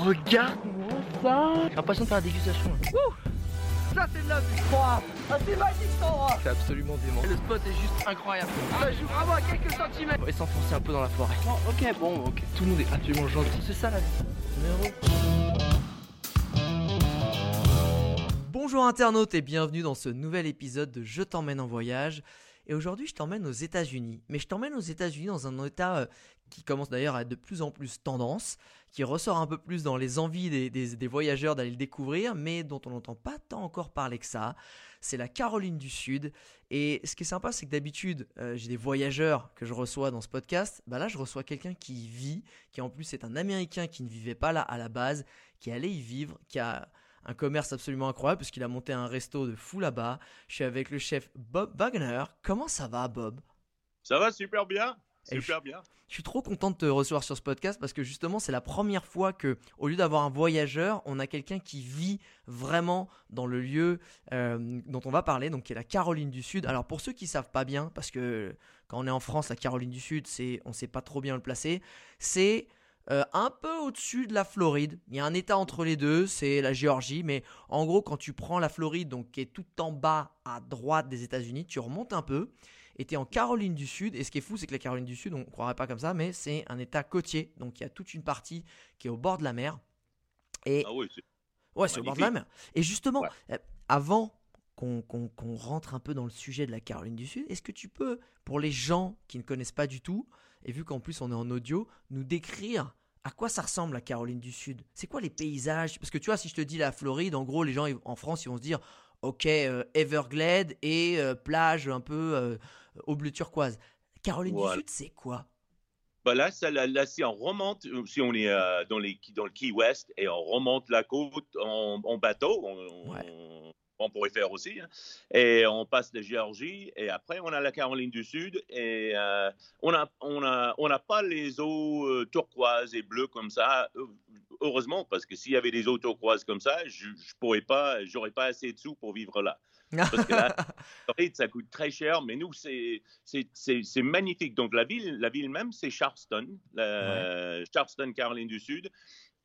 regarde-moi ça J'ai l'impression de faire la dégustation. Ça c'est de la vie Ah c'est magique cet endroit C'est absolument dément. Le spot est juste incroyable. Ça joue vraiment à quelques centimètres On va s'enfoncer un peu dans la forêt. Ok bon ok Tout le monde est absolument gentil. C'est ça la vie. Numéro. Bonjour internautes et bienvenue dans ce nouvel épisode de Je t'emmène en voyage. Et aujourd'hui, je t'emmène aux États-Unis. Mais je t'emmène aux États-Unis dans un état euh, qui commence d'ailleurs à être de plus en plus tendance, qui ressort un peu plus dans les envies des, voyageurs d'aller le découvrir, mais dont on n'entend pas tant encore parler que ça. C'est la Caroline du Sud. Et ce qui est sympa, c'est que d'habitude, euh, j'ai des voyageurs que je reçois dans ce podcast. Bah là, je reçois quelqu'un qui y vit, qui en plus est un Américain qui ne vivait pas là à la base, qui allait y vivre, qui a un commerce absolument incroyable parce qu'il a monté un resto de fou là-bas. Je suis avec le chef Bob Wagner. Comment ça va, Bob? Ça va super bien. Super bien. Je suis trop content de te recevoir sur ce podcast parce que justement, c'est la première fois que, au lieu d'avoir un voyageur, on a quelqu'un qui vit vraiment dans le lieu euh, dont on va parler, donc qui est la Caroline du Sud. Alors pour ceux qui savent pas bien, parce que quand on est en France, la Caroline du Sud, c'est, on sait pas trop bien le placer, c'est euh, un peu au-dessus de la Floride. Il y a un état entre les deux, c'est la Géorgie, mais en gros, quand tu prends la Floride, donc qui est tout en bas à droite des États-Unis, tu remontes un peu t'es en Caroline du Sud. Et ce qui est fou, c'est que la Caroline du Sud, on ne croirait pas comme ça, mais c'est un état côtier. Donc il y a toute une partie qui est au bord de la mer. Et Ah oui, c'est- ouais, c'est au bord de la mer. Et justement, Ouais. euh, avant qu'on qu'on rentre un peu dans le sujet de la Caroline du Sud, est-ce que tu peux, pour les gens qui ne connaissent pas du tout, et vu qu'en plus on est en audio, nous décrire à quoi ça ressemble la Caroline du Sud? C'est quoi les paysages? Parce que tu vois, si je te dis la Floride, en gros, les gens en France, ils vont se dire, ok, euh, Everglades et euh, plage un peu euh, au bleu turquoise. Caroline Voilà. du Sud, c'est quoi? Bah là, ça, là, là, si on remonte, euh, si on est euh, dans, les, dans le Key West et on remonte la côte en, en bateau, on, Ouais. on- on pourrait faire aussi, hein, et on passe la Géorgie et après on a la Caroline du Sud et euh, on n'a on a, on n'a pas les eaux turquoises et bleues comme ça. Heureusement, parce que s'il y avait des eaux turquoises comme ça, je, je pourrais pas, pas assez de sous pour vivre là. Parce que là, ça coûte très cher, mais nous, c'est magnifique. Donc, la ville, la ville même, c'est Charleston, la- Charleston, Caroline du Sud.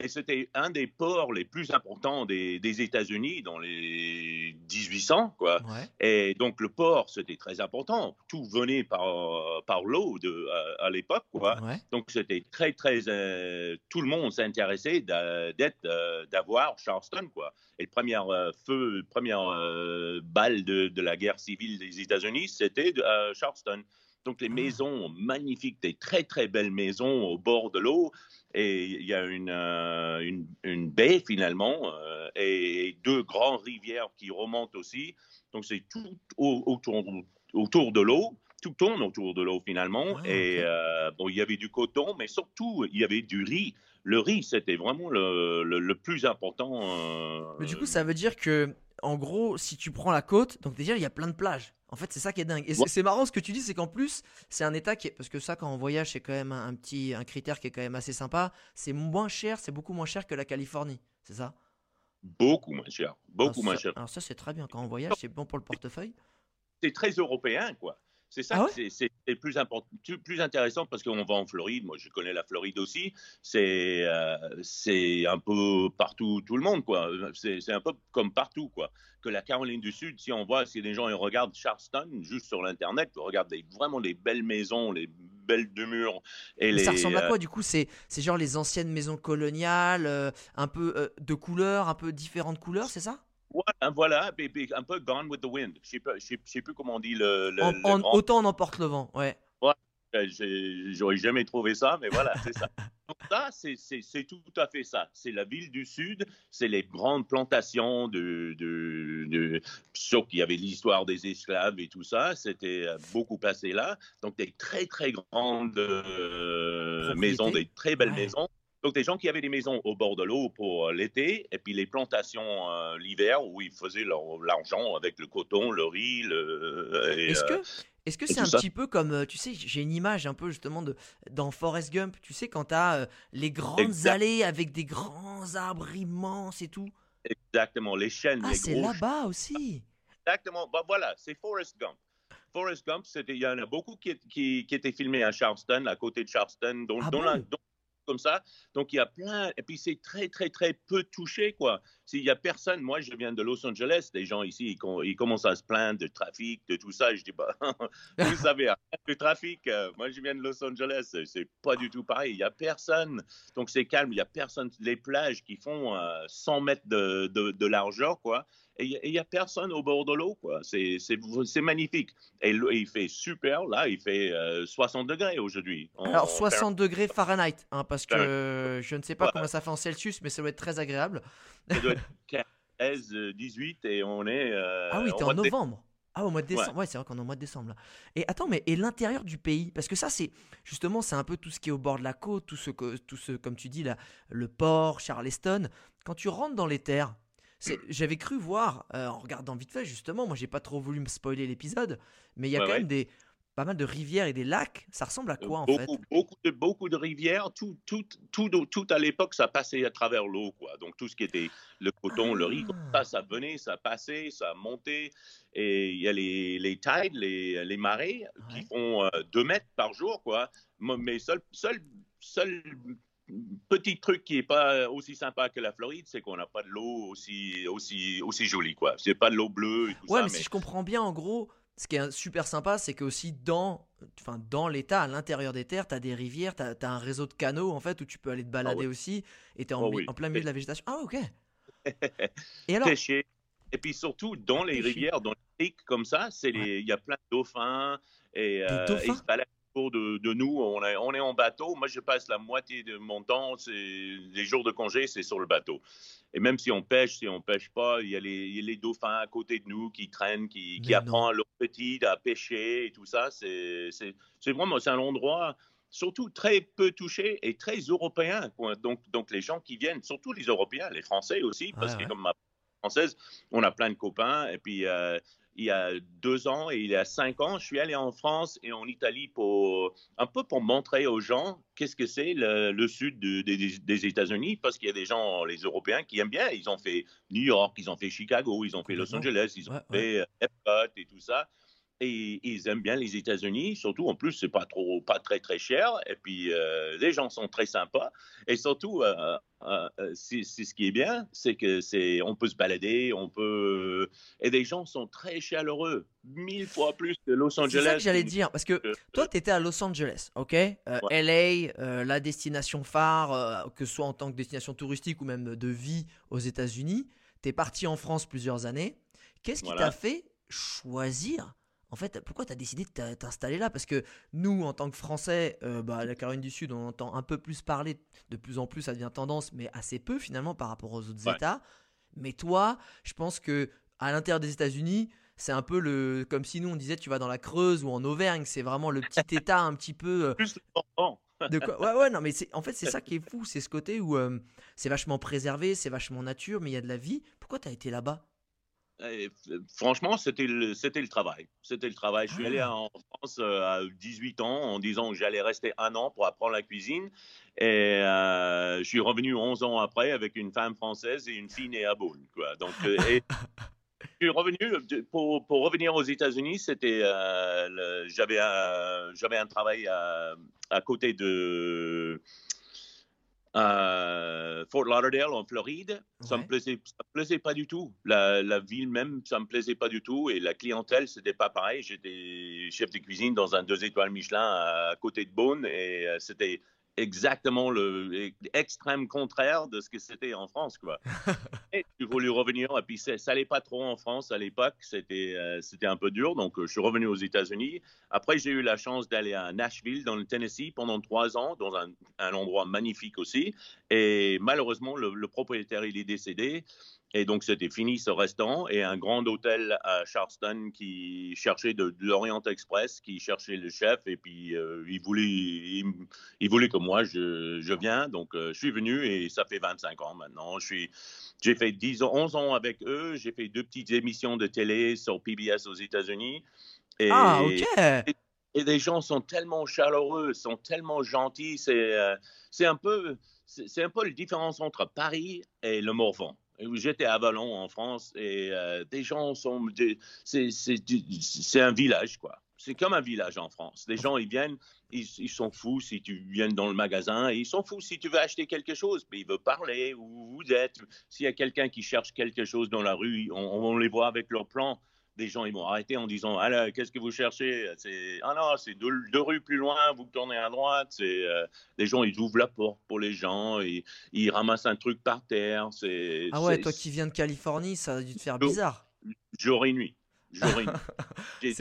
Et c'était un des ports les plus importants des, des États-Unis dans les 1800, quoi. Ouais. Et donc, le port, c'était très important. Tout venait par, par l'eau à, à l'époque, quoi. Ouais. Donc, c'était très, très. euh, tout le monde s'intéressait d'être, euh, d'avoir Charleston, quoi. Et le premier euh, feu, première euh, balle de, de la guerre civile des États-Unis, c'était Charleston. Donc, les Ah. maisons magnifiques, des très, très belles maisons au bord de l'eau. Et il y a une, euh, une, une baie, finalement, euh, et deux grandes rivières qui remontent aussi. Donc, c'est tout au- autour, autour de l'eau. Tout tourne autour de l'eau, finalement. Ah, et euh, bon, il y avait du coton, mais surtout, il y avait du riz. Le riz, c'était vraiment le, le, le plus important. Mais du coup, ça veut dire que, en gros, si tu prends la côte, donc déjà, il y a plein de plages. En fait, c'est ça qui est dingue. Et c'est- marrant ce que tu dis, c'est qu'en plus, c'est un état qui est. Parce que ça, quand on voyage, c'est quand même un, un petit un critère qui est quand même assez sympa. C'est moins cher, c'est beaucoup moins cher que la Californie. C'est ça? Beaucoup moins cher. Beaucoup alors, moins ça- cher. Alors, ça, c'est très bien. Quand on voyage, c'est bon pour le portefeuille. c'est très européen, quoi. C'est ça Ah ouais? c'est- plus important, plus- intéressant parce qu'on va en Floride. Moi, je connais la Floride aussi. C'est euh, c'est un peu partout, tout le monde, quoi. C'est un peu comme partout, quoi. Que la Caroline du Sud, si on voit, si les gens ils regardent Charleston juste sur l'internet, ils regardent des- vraiment des belles maisons, les belles demeures et Mais les. ça ressemble à euh, quoi du coup? C'est c'est genre les anciennes maisons coloniales, euh, un peu euh, de couleurs, un peu différentes couleurs, c'est ça? Voilà, voilà, puis- puis un peu Gone with the Wind. Je je sais, plus comment on dit le. le- En- le en- grand- Autant on emporte le vent, ouais. J'ai- J'aurais jamais trouvé ça, mais voilà, c'est ça. Donc ça, c'est- tout à fait ça. C'est la ville du Sud, c'est les grandes plantations de... de, de sauf qu'il y avait l'histoire des esclaves et tout ça, c'était euh, beaucoup passé là. Donc des très, très grandes euh, maisons, des très belles Ouais. maisons. Donc des gens qui avaient des maisons au bord de l'eau pour euh, l'été, et puis les plantations euh, l'hiver où ils faisaient leur- l'argent avec le coton, le riz, le... et, Est-ce euh, que est-ce que c'est un ça. petit peu comme tu sais j'ai une image un peu justement de dans Forrest Gump tu sais quand t'as euh, les grandes Exact. allées avec des grands arbres immenses et tout Exactement, les chaînes, ah les c'est là-bas aussi Exactement. Bah, voilà, c'est Forrest Gump. Forrest Gump, il y en a beaucoup qui, qui, qui étaient filmés à Charleston, à côté de Charleston, dont, Ah dont bon? la- dont- comme ça. Donc, il y a plein. Et puis, c'est très, très, très peu touché, quoi. S'il y a personne, moi, je viens de Los Angeles, des gens ici, ils, com- ils commencent à se plaindre de trafic, de tout ça. Je dis, bah, vous savez, le trafic. euh, moi, je viens de Los Angeles, c'est- pas du tout pareil. Il y a personne. Donc, c'est calme. Il y a personne. Les plages qui font euh, 100 mètres de, de, de largeur, quoi. Et il y a- personne au bord de l'eau, quoi. C'est magnifique. Et il fait super, là, il fait euh, 60 degrés aujourd'hui. Alors en 60 degrés Fahrenheit, hein, parce que euh, je ne sais pas Ouais. combien ça fait en Celsius, mais ça doit être très agréable. Ça doit être 15, euh, 18 et on est. euh, ah oui, t'es en novembre. Ah, au mois de décembre. Ouais, c'est vrai qu'on est au mois de décembre là. Et attends, mais et l'intérieur du pays? Parce que ça, c'est justement, c'est un peu tout ce qui est au bord de la côte, tout ce, que- tout ce comme tu dis là, le port, Charleston. Quand tu rentres dans les terres, j'avais cru voir, euh, en regardant vite fait justement, moi j'ai pas trop voulu me spoiler l'épisode, mais il y a Ouais, quand ouais. même des pas mal de rivières et des lacs. Ça ressemble à quoi en beaucoup, fait? beaucoup, de, beaucoup de rivières, tout, tout, tout, tout à l'époque, ça passait à travers l'eau. quoi. Donc tout ce qui était le coton, le riz, Ah. ça, ça venait, ça passait, ça montait. Et il y a les, les tides, les, les marées, qui font 2 mètres par jour. quoi. Mais seul, seul, seul petit truc qui est pas aussi sympa que la Floride, c'est qu'on n'a pas de l'eau aussi, aussi, aussi jolie. quoi. C'est pas de l'eau bleue et tout Ouais, ça. mais, si je comprends bien, en gros, ce qui est super sympa, c'est que aussi dans, enfin, dans l'État, à l'intérieur des terres, tu as des rivières, tu as, un réseau de canaux en fait où tu peux aller te balader ouais. aussi et tu es en, Oh oui. en plein milieu de la végétation. Ah, ok. Et alors, pêcher. Et puis surtout, dans les Pêcher. rivières, dans les criques comme ça, c'est il y a plein de dauphins. Et, euh, dauphins? ils se baladent autour de, de nous. On est, on est en bateau. Moi, je passe la moitié de mon temps, les jours de congé, c'est sur le bateau. Et même si on pêche, si on pêche pas, il y a les, il y a les dauphins à côté de nous qui traînent, qui, qui apprennent à leurs petits à pêcher et tout ça. C'est vraiment c'est un endroit surtout très peu touché et très européen. Donc, donc les gens qui viennent, surtout les Européens, les Français aussi, parce Ouais, que ouais. comme ma française, on a plein de copains. Et puis, euh, il y a deux ans et il y a cinq ans, je suis allé en France et en Italie pour un peu pour montrer aux gens qu'est-ce que c'est le, le sud de- des- États-Unis, parce qu'il y a des gens, les Européens, qui aiment bien. Ils ont fait New York, ils ont fait Chicago, ils ont fait Los. Angeles, ils ont Ouais, fait euh, Epcot et tout ça. Et ils aiment bien les États-Unis, surtout en plus c'est pas trop, pas très très cher. Et puis euh, les gens sont très sympas. Et surtout, euh, euh, c'est c'est ce qui est bien, c'est que c'est, on peut se balader, on peut, et les gens sont très chaleureux, mille fois plus que Los c'est Angeles. ça que j'allais dire. Parce que toi, tu étais à Los Angeles, ok? LA, la destination phare, que ce soit en tant que destination touristique ou même de vie aux États-Unis. Tu es parti en France plusieurs années. Qu'est-ce qui Voilà. t'a fait choisir en fait, pourquoi tu as décidé de t'a- t'installer là? Parce que nous, en tant que Français, euh, bah, la Caroline du Sud, on entend un peu plus parler, de plus en plus, ça devient tendance, mais assez peu finalement par rapport aux autres Ouais. États. Mais toi, je pense que à l'intérieur des États-Unis, c'est un peu le comme si nous on disait tu vas dans la Creuse ou en Auvergne, c'est vraiment le petit État un petit peu euh, plus de quoi Ouais ouais non mais c'est en fait c'est ça qui est fou, c'est ce côté où euh, c'est vachement préservé, c'est vachement nature, mais il y a de la vie. Pourquoi t'as été là-bas? Et, euh, franchement, c'était le, c'était le travail. C'était le travail. Je suis Ah. allé en France euh, à 18 ans en disant que j'allais rester un an pour apprendre la cuisine. Et euh, je suis revenu 11 ans après avec une femme française et une fille née à Beaune. Quoi. Donc, euh, et je suis revenu pour, pour revenir aux États-Unis. C'était, euh, le- j'avais un, j'avais un travail à, à côté de euh, Fort Lauderdale en Floride. Ça Ouais. me plaisait, ça me plaisait pas du tout. La, la ville même, ça me plaisait pas du tout. Et la clientèle, c'était pas pareil. J'étais chef de cuisine dans un deux étoiles Michelin à côté de Beaune et euh, c'était exactement le extrême contraire de ce que c'était en France, quoi. et j'ai voulu revenir. Et puis ça allait pas trop en France à l'époque. C'était euh, c'était un peu dur. Donc euh, je suis revenu aux États-Unis. Après j'ai eu la chance d'aller à Nashville dans le Tennessee pendant trois ans, dans un, un endroit magnifique aussi. Et malheureusement le, le propriétaire il est décédé. Et donc, c'était fini ce restaurant et un grand hôtel à Charleston qui cherchait de, de l'Orient Express, qui cherchait le chef et puis euh, il, voulait, il, il voulait que moi je, je viens. Donc, euh, je suis venu et ça fait 25 ans maintenant. Je suis, j'ai fait 10 ans, 11 ans avec eux. J'ai fait deux petites émissions de télé sur PBS aux États-Unis. Et, Ah ok. et les gens sont tellement chaleureux, sont tellement gentils. C'est euh, c'est un peu c'est un peu la différence entre Paris et le Morvan. J'étais à Vallon en France et euh, des gens sont. C'est un village, quoi. C'est comme un village en France. Les gens, ils viennent, ils, ils sont fous si tu viens dans le magasin, ils sont fous si tu veux acheter quelque chose, mais ils veulent parler où vous êtes. S'il y a quelqu'un qui cherche quelque chose dans la rue, on, on les voit avec leur plan. Des gens, ils vont arrêter en disant Alors, qu'est-ce que vous cherchez? C'est Ah non, c'est deux, deux rues plus loin, vous tournez à droite. C'est euh, Les gens, ils ouvrent la porte pour les gens, ils ramassent un truc par terre. C'est Ah ouais, toi qui viens de Californie, ça a dû te faire bizarre. jour et nuit. Jour et nuit.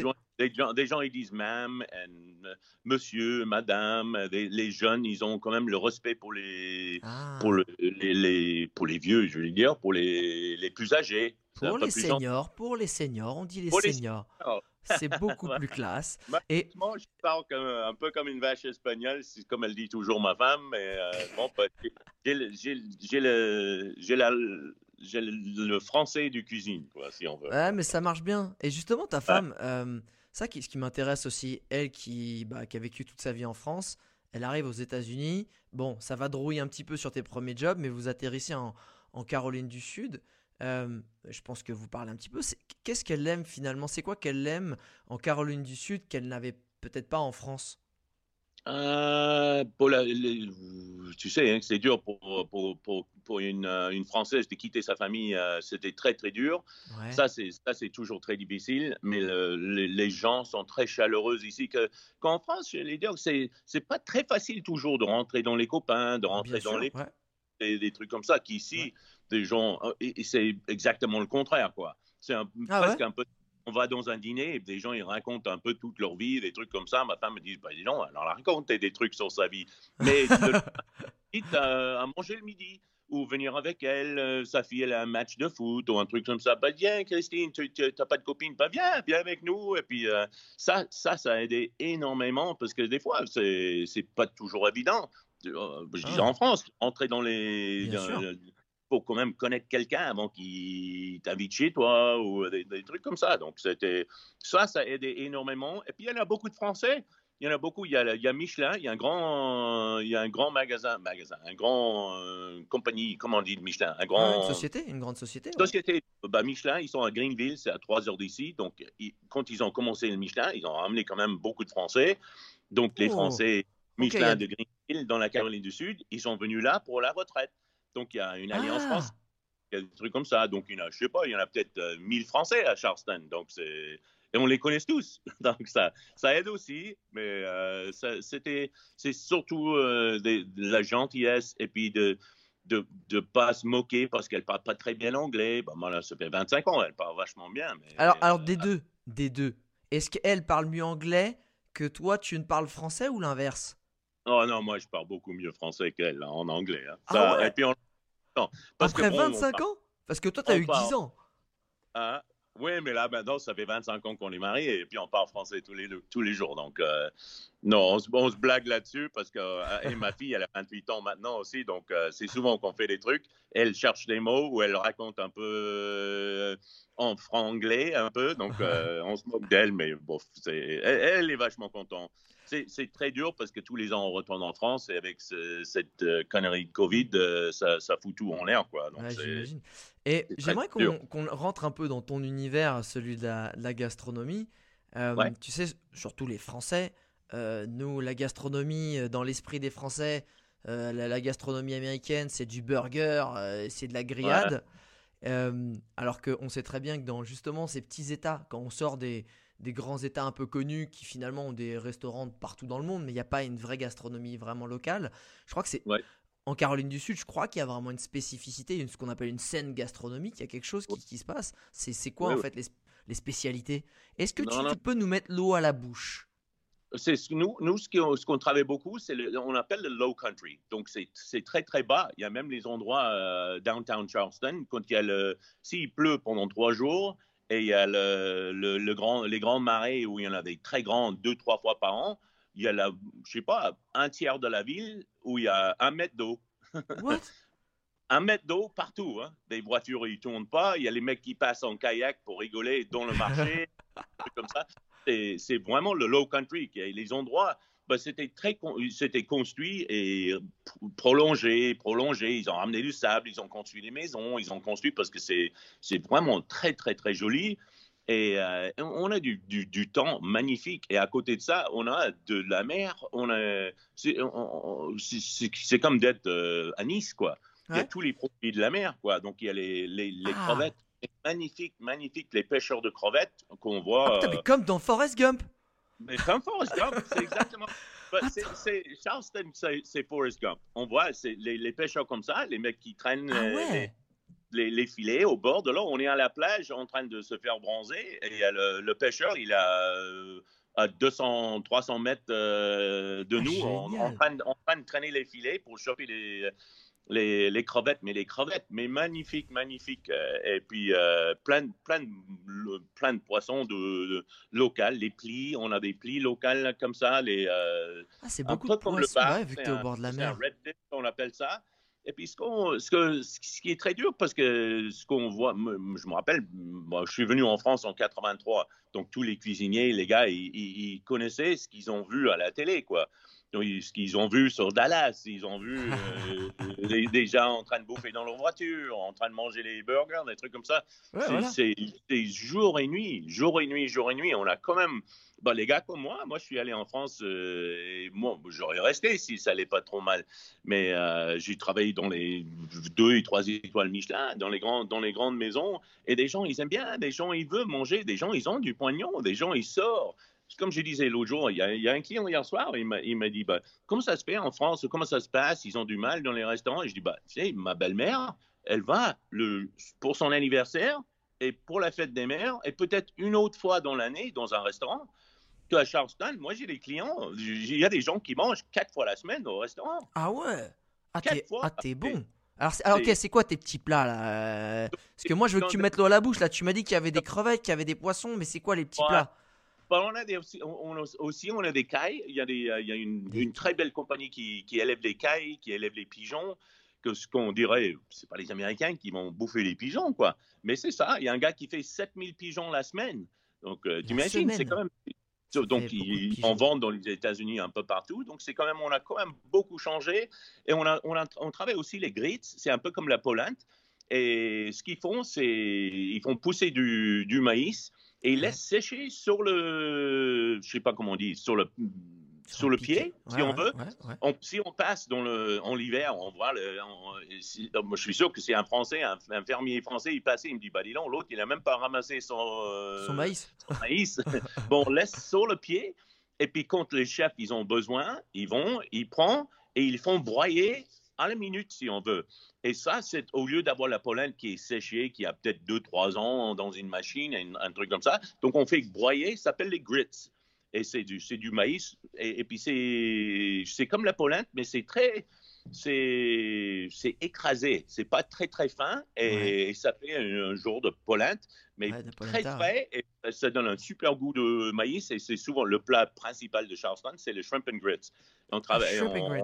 des, gens, des gens, ils disent ma'am, and, euh, monsieur, madame. Des- les jeunes, ils ont quand même le respect pour les, Ah. pour le- les, les- pour les vieux, je veux dire, pour les, les plus âgés. Pour les seniors, pour les seniors, on dit les Pour seniors. seniors. C'est beaucoup plus classe. Et Moi, je parle comme, un peu comme une vache espagnole, comme elle dit toujours ma femme, mais euh, bon, bah, j'ai le- le- le, français du cuisine, quoi, si on veut. ouais, mais ça marche bien. Et justement, ta femme, euh, ça qui, ce qui m'intéresse aussi, elle qui, bah, qui a vécu toute sa vie en France, elle arrive aux États-Unis. Bon, ça va drouiller un petit peu sur tes premiers jobs, mais vous atterrissez en, en Caroline du Sud. Euh, je pense que vous parlez un petit peu. Qu'est-ce qu'elle aime finalement? C'est quoi qu'elle aime en Caroline du Sud qu'elle n'avait peut-être pas en France? Euh, tu sais, hein, c'est dur pour, pour, pour une, euh, une Française de quitter sa famille. euh, C'était très, très dur. Ouais. Ça, c'est toujours très difficile. Mais le- les, les gens sont très chaleureux ici. Que, qu'en France, je vais dire que c'est, pas très facile toujours de rentrer dans les copains, de rentrer Bien dans sûr, les ouais. des, des trucs comme ça. Qu'ici, Ouais. des gens, euh, et, et c'est exactement le contraire, quoi. C'est Ah presque un peu. On va dans un dîner et des gens ils racontent un peu toute leur vie, des trucs comme ça. Ma femme me dit, bah, dis donc, alors racontez des trucs sur sa vie. Mais à, à manger le midi ou venir avec elle. euh, sa fille, elle a un match de foot ou un truc comme ça. Bah, viens, Christine, tu n'as pas de copine. Bah, viens, viens avec nous. Et puis, euh, ça, ça, ça a aidé énormément parce que des fois, c'est c'est pas toujours évident. Euh, Je disais Ah. en France, entrer dans les. Faut quand même connaître quelqu'un avant qu'il t'invite chez toi ou des, des trucs comme ça. Donc, c'était ça, ça a aidé énormément. Et puis, en a beaucoup de Français. Il y en a beaucoup. Il y a, il y a Michelin, il y a un grand, il y a un grand magasin, magasin, un grand euh, compagnie, comment on dit de Michelin, un Ah, grand une société, une grande société. ouais. société. Bah, Michelin, ils sont à Greenville, c'est à 3 heures d'ici. Donc, ils- quand ils ont commencé le Michelin, ils ont ramené quand même beaucoup de Français. Donc, les. Français Michelin de Greenville, dans la Caroline du Sud, ils sont venus là pour la retraite. Donc, il y a une alliance Ah. française, il y a des trucs comme ça. Donc, il y en a, je sais pas, il y en a peut-être euh, 1000 Français à Charleston. Donc, c'est. Et on les connaît tous. Donc, ça, ça aide aussi. Mais euh, c'était, c'est surtout euh, de la gentillesse et puis de de ne pas se moquer parce qu'elle parle pas très bien anglais. Bah, moi, là, ça fait 25 ans, elle parle vachement bien. Mais, Alors, alors euh, des deux, des deux. Est-ce qu'elle parle mieux anglais que toi, tu ne parles français ou l'inverse? Oh non, moi, je parle beaucoup mieux français qu'elle hein, en anglais. hein. Ah ouais? Et puis, on- non, parce que Après bon, on 25 parle- ans? Parce que toi, tu as eu parle- 10 ans. Hein? Oui, mais là, maintenant, ça fait 25 ans qu'on est mariés et puis on parle français tous les, tous les jours. Donc, euh, non, on se, on se blague là-dessus parce que euh, et ma fille, elle a 28 ans maintenant aussi. Donc, euh, c'est souvent qu'on fait des trucs. Elle cherche des mots ou elle raconte un peu euh, en franglais, un peu. Donc, euh, on se moque d'elle, mais bon, elle, elle est vachement contente. C'est, très dur parce que tous les ans, on retourne en France et avec ce- cette connerie de Covid, ça, ça fout tout en l'air. Quoi. Donc, Ouais. Et j'aimerais qu'on rentre un peu dans ton univers, celui de la, de la gastronomie. Ouais. Tu sais, surtout les Français, nous, la gastronomie, euh, dans l'esprit des Français, euh, la, la gastronomie américaine, c'est du burger, euh, c'est de la grillade. Euh, alors qu'on sait très bien que dans justement ces petits États, quand on sort des, des grands États un peu connus qui finalement ont des restaurants partout dans le monde, mais il n'y a pas une vraie gastronomie vraiment locale, je crois que c'est Ouais. en Caroline du Sud, je crois qu'il y a vraiment une spécificité, une- ce qu'on appelle une scène gastronomique. Il y a quelque chose qui, qui se passe. C'est c'est quoi Ouais, en ouais. fait les, les spécialités? Est-ce que Non, tu, non. tu peux nous mettre l'eau à la bouche? C'est nous, nous ce qu'on travaille beaucoup, c'est on appelle le low country. Donc c'est très très bas. Il y a même les endroits euh, downtown Charleston quand il y a le s'il pleut pendant trois jours et il y a le, le, le grand les grandes marées où il y en a des très grandes deux trois fois par an. Il y a la je sais pas un tiers de la ville où il y a un mètre d'eau. Un mètre d'eau partout. Hein. Des voitures, ils tournent pas. Il y a les mecs qui passent en kayak pour rigoler dans le marché, comme ça. C'est vraiment le low country. Les endroits, ben, c'était très, c'était construit et prolongé, prolongé. Ils ont ramené du sable, ils ont construit des maisons, ils ont construit parce que c'est, c'est vraiment très, très, très joli. Et euh, on a du, du, du temps magnifique. Et à côté de ça, on a de la mer. On a, c'est, comme d'être euh, à Nice, quoi. Il y a Ouais. tous les produits de la mer, quoi. Donc il y a les, les, les Ah. crevettes. Magnifique, magnifique. Les pêcheurs de crevettes qu'on Ah, voit. putain, euh, mais comme dans Forrest Gump. mais comme Forrest Gump, c'est exactement. C'est- c'est- Charleston, c'est Forrest Gump. On voit les, les pêcheurs comme ça, les mecs qui traînent Ah euh, ouais. les, les- les filets au bord de l'eau. On est à la plage en train de se faire bronzer et le, le pêcheur, il a euh, à 200, 300 mètres de Ah, nous en, train, en train de traîner les filets pour choper les, les, les crevettes, mais les crevettes, mais magnifiques, magnifiques. euh, Et puis euh, plein, de- plein, plein de poissons de, de local, les plis, on a des plis locales comme ça, les, euh, Ah, c'est beaucoup de poissons, bar, ouais, vu que c'est t'es au bord de la mer. un redfish, on appelle ça. Et puis, ce, qu'on- ce, que, ce qui est très dur, parce que ce qu'on voit, je me rappelle, moi, je suis venu en France en 83, donc tous les cuisiniers, les gars, ils, ils- ils connaissaient ce qu'ils ont vu à la télé, quoi. Ce qu'ils ont vu sur Dallas, ils ont vu euh, des, des gens en train de bouffer dans leur voiture, en train de manger les burgers, des trucs comme ça. Ouais, C'est- voilà. jour et nuit, jour et nuit, jour et nuit. On a quand même, bah, les gars comme moi, moi je suis allé en France euh, et moi j'aurais resté si ça allait pas trop mal. Mais euh, j'ai travaillé dans les deux et trois étoiles Michelin, dans les grands, dans les grandes maisons et des gens ils aiment bien, des gens ils veulent manger, des gens ils ont du pognon, des gens ils sortent. Comme je disais l'autre jour, il y, a, il y a un client hier soir, il m'a dit bah, Comment ça se fait en France? Comment ça se passe? Ils ont du mal dans les restaurants? Et je dis bah, Tu sais, ma belle-mère, elle va le, pour son anniversaire et pour la fête des mères, et peut-être une autre fois dans l'année dans un restaurant. Que à Charleston, moi j'ai des clients, il y a des gens qui mangent quatre fois la semaine au restaurant. Ah ouais? Ah, Quatre t'es fois. ah, t'es bon. Alors, alors, ok, C'est- quoi tes petits plats là? Euh, Parce que moi, je veux que tu me mettes l'eau à la bouche là. Tu m'as dit qu'il y avait des crevettes, qu'il y avait des poissons, mais c'est quoi les petits Ouais. plats? On a des, aussi, on, a aussi, on a des cailles. Il y a, des, euh, il y a une, très belle compagnie qui, qui élève des cailles, qui élève les pigeons. Que ce qu'on dirait, c'est pas les Américains qui vont bouffer les pigeons, quoi. Mais c'est ça. Il y a un gars qui fait 7000 pigeons la semaine. Donc, euh, t'imagines, c'est quand même. Donc, ils en vendent dans les États-Unis un peu partout. Donc, c'est quand même, on a quand même beaucoup changé. Et on, a, on, a, on travaille aussi les grits. C'est un peu comme la polente. Et ce qu'ils font, c'est ils font pousser du, du maïs et laissent sécher sur le, je sais pas comment on dit, sur le, sur le pied, si Ouais, on veut. ouais, ouais. On- si on passe dans le, en l'hiver, on voit le, on- si- moi, je suis sûr que c'est un Français, un, un fermier français, il passait, il me dit, bah dis donc, l'autre, il a même pas ramassé son, euh, Son maïs. son maïs. bon, on laisse sur le pied, et puis quand les chefs, ils ont besoin, ils vont, ils prennent, et ils font broyer à la minute, si on veut. Et ça, c'est au lieu d'avoir la pollen qui est séchée, qui a peut-être 2-3 ans dans une machine, un, un truc comme ça. Donc, on fait broyer, ça s'appelle les grits. Et c'est du, du maïs. Et, et puis, c'est, comme la pollen, mais c'est très. C'est, écrasé. C'est pas très, très fin. Et, Ouais. et ça fait un, un genre de pollen, mais Ouais, de très frais. Et ça donne un super goût de maïs. Et c'est souvent le plat principal de Charleston, c'est le shrimp and grits. On travaille. shrimp and on- grits.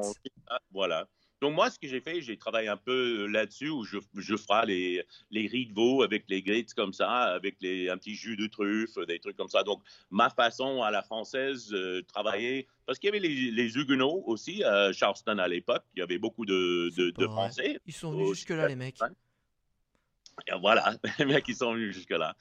on- voilà. Donc, moi, ce que j'ai fait, j'ai travaillé un peu là-dessus où je, je ferai les, les riz de veau avec les grits comme ça, avec les, un petit jus de truffe, des trucs comme ça. Donc, ma façon à la française de travailler, parce qu'il y avait les, les Huguenots aussi à Charleston à l'époque, il y avait beaucoup de. Français. Ils sont venus jusque-là, les mecs. Et voilà, les mecs qui sont venus jusque-là.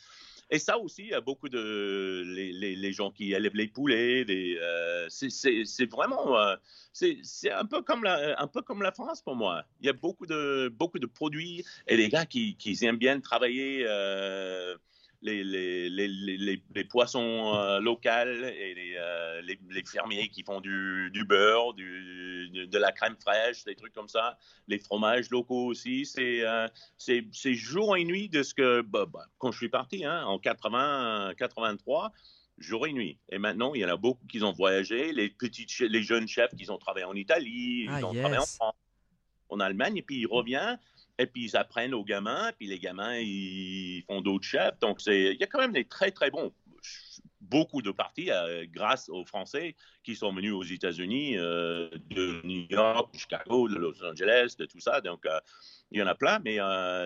Et ça aussi, il y a beaucoup de les, les, gens qui élèvent les poulets. Euh, c'est- vraiment, euh, c'est un peu comme la, un peu comme la France pour moi. Il y a beaucoup de beaucoup de produits et les gars qui, qui aiment bien travailler euh, les, les, les, les, poissons euh, locaux et les, euh, les, fermiers qui font du, du beurre, du, de la crème fraîche, des trucs comme ça. Les fromages locaux aussi. C'est euh, c'est jour et nuit de ce que, bah, bah, quand je suis parti, hein, en 80, 83, jour et nuit. Et maintenant, il y en a beaucoup qui ont voyagé, les, petites, les jeunes chefs qui ont travaillé en Italie, Ah, ils ont yes. travaillé en France, en Allemagne, et puis ils reviennent, et puis ils apprennent aux gamins, puis les gamins, ils font d'autres chefs. Donc, il y a quand même des très, très bons. beaucoup de parties euh, grâce aux Français qui sont venus aux États-Unis, euh, de New York, de Chicago, de Los Angeles, de tout ça. Donc, euh, il y en a plein, mais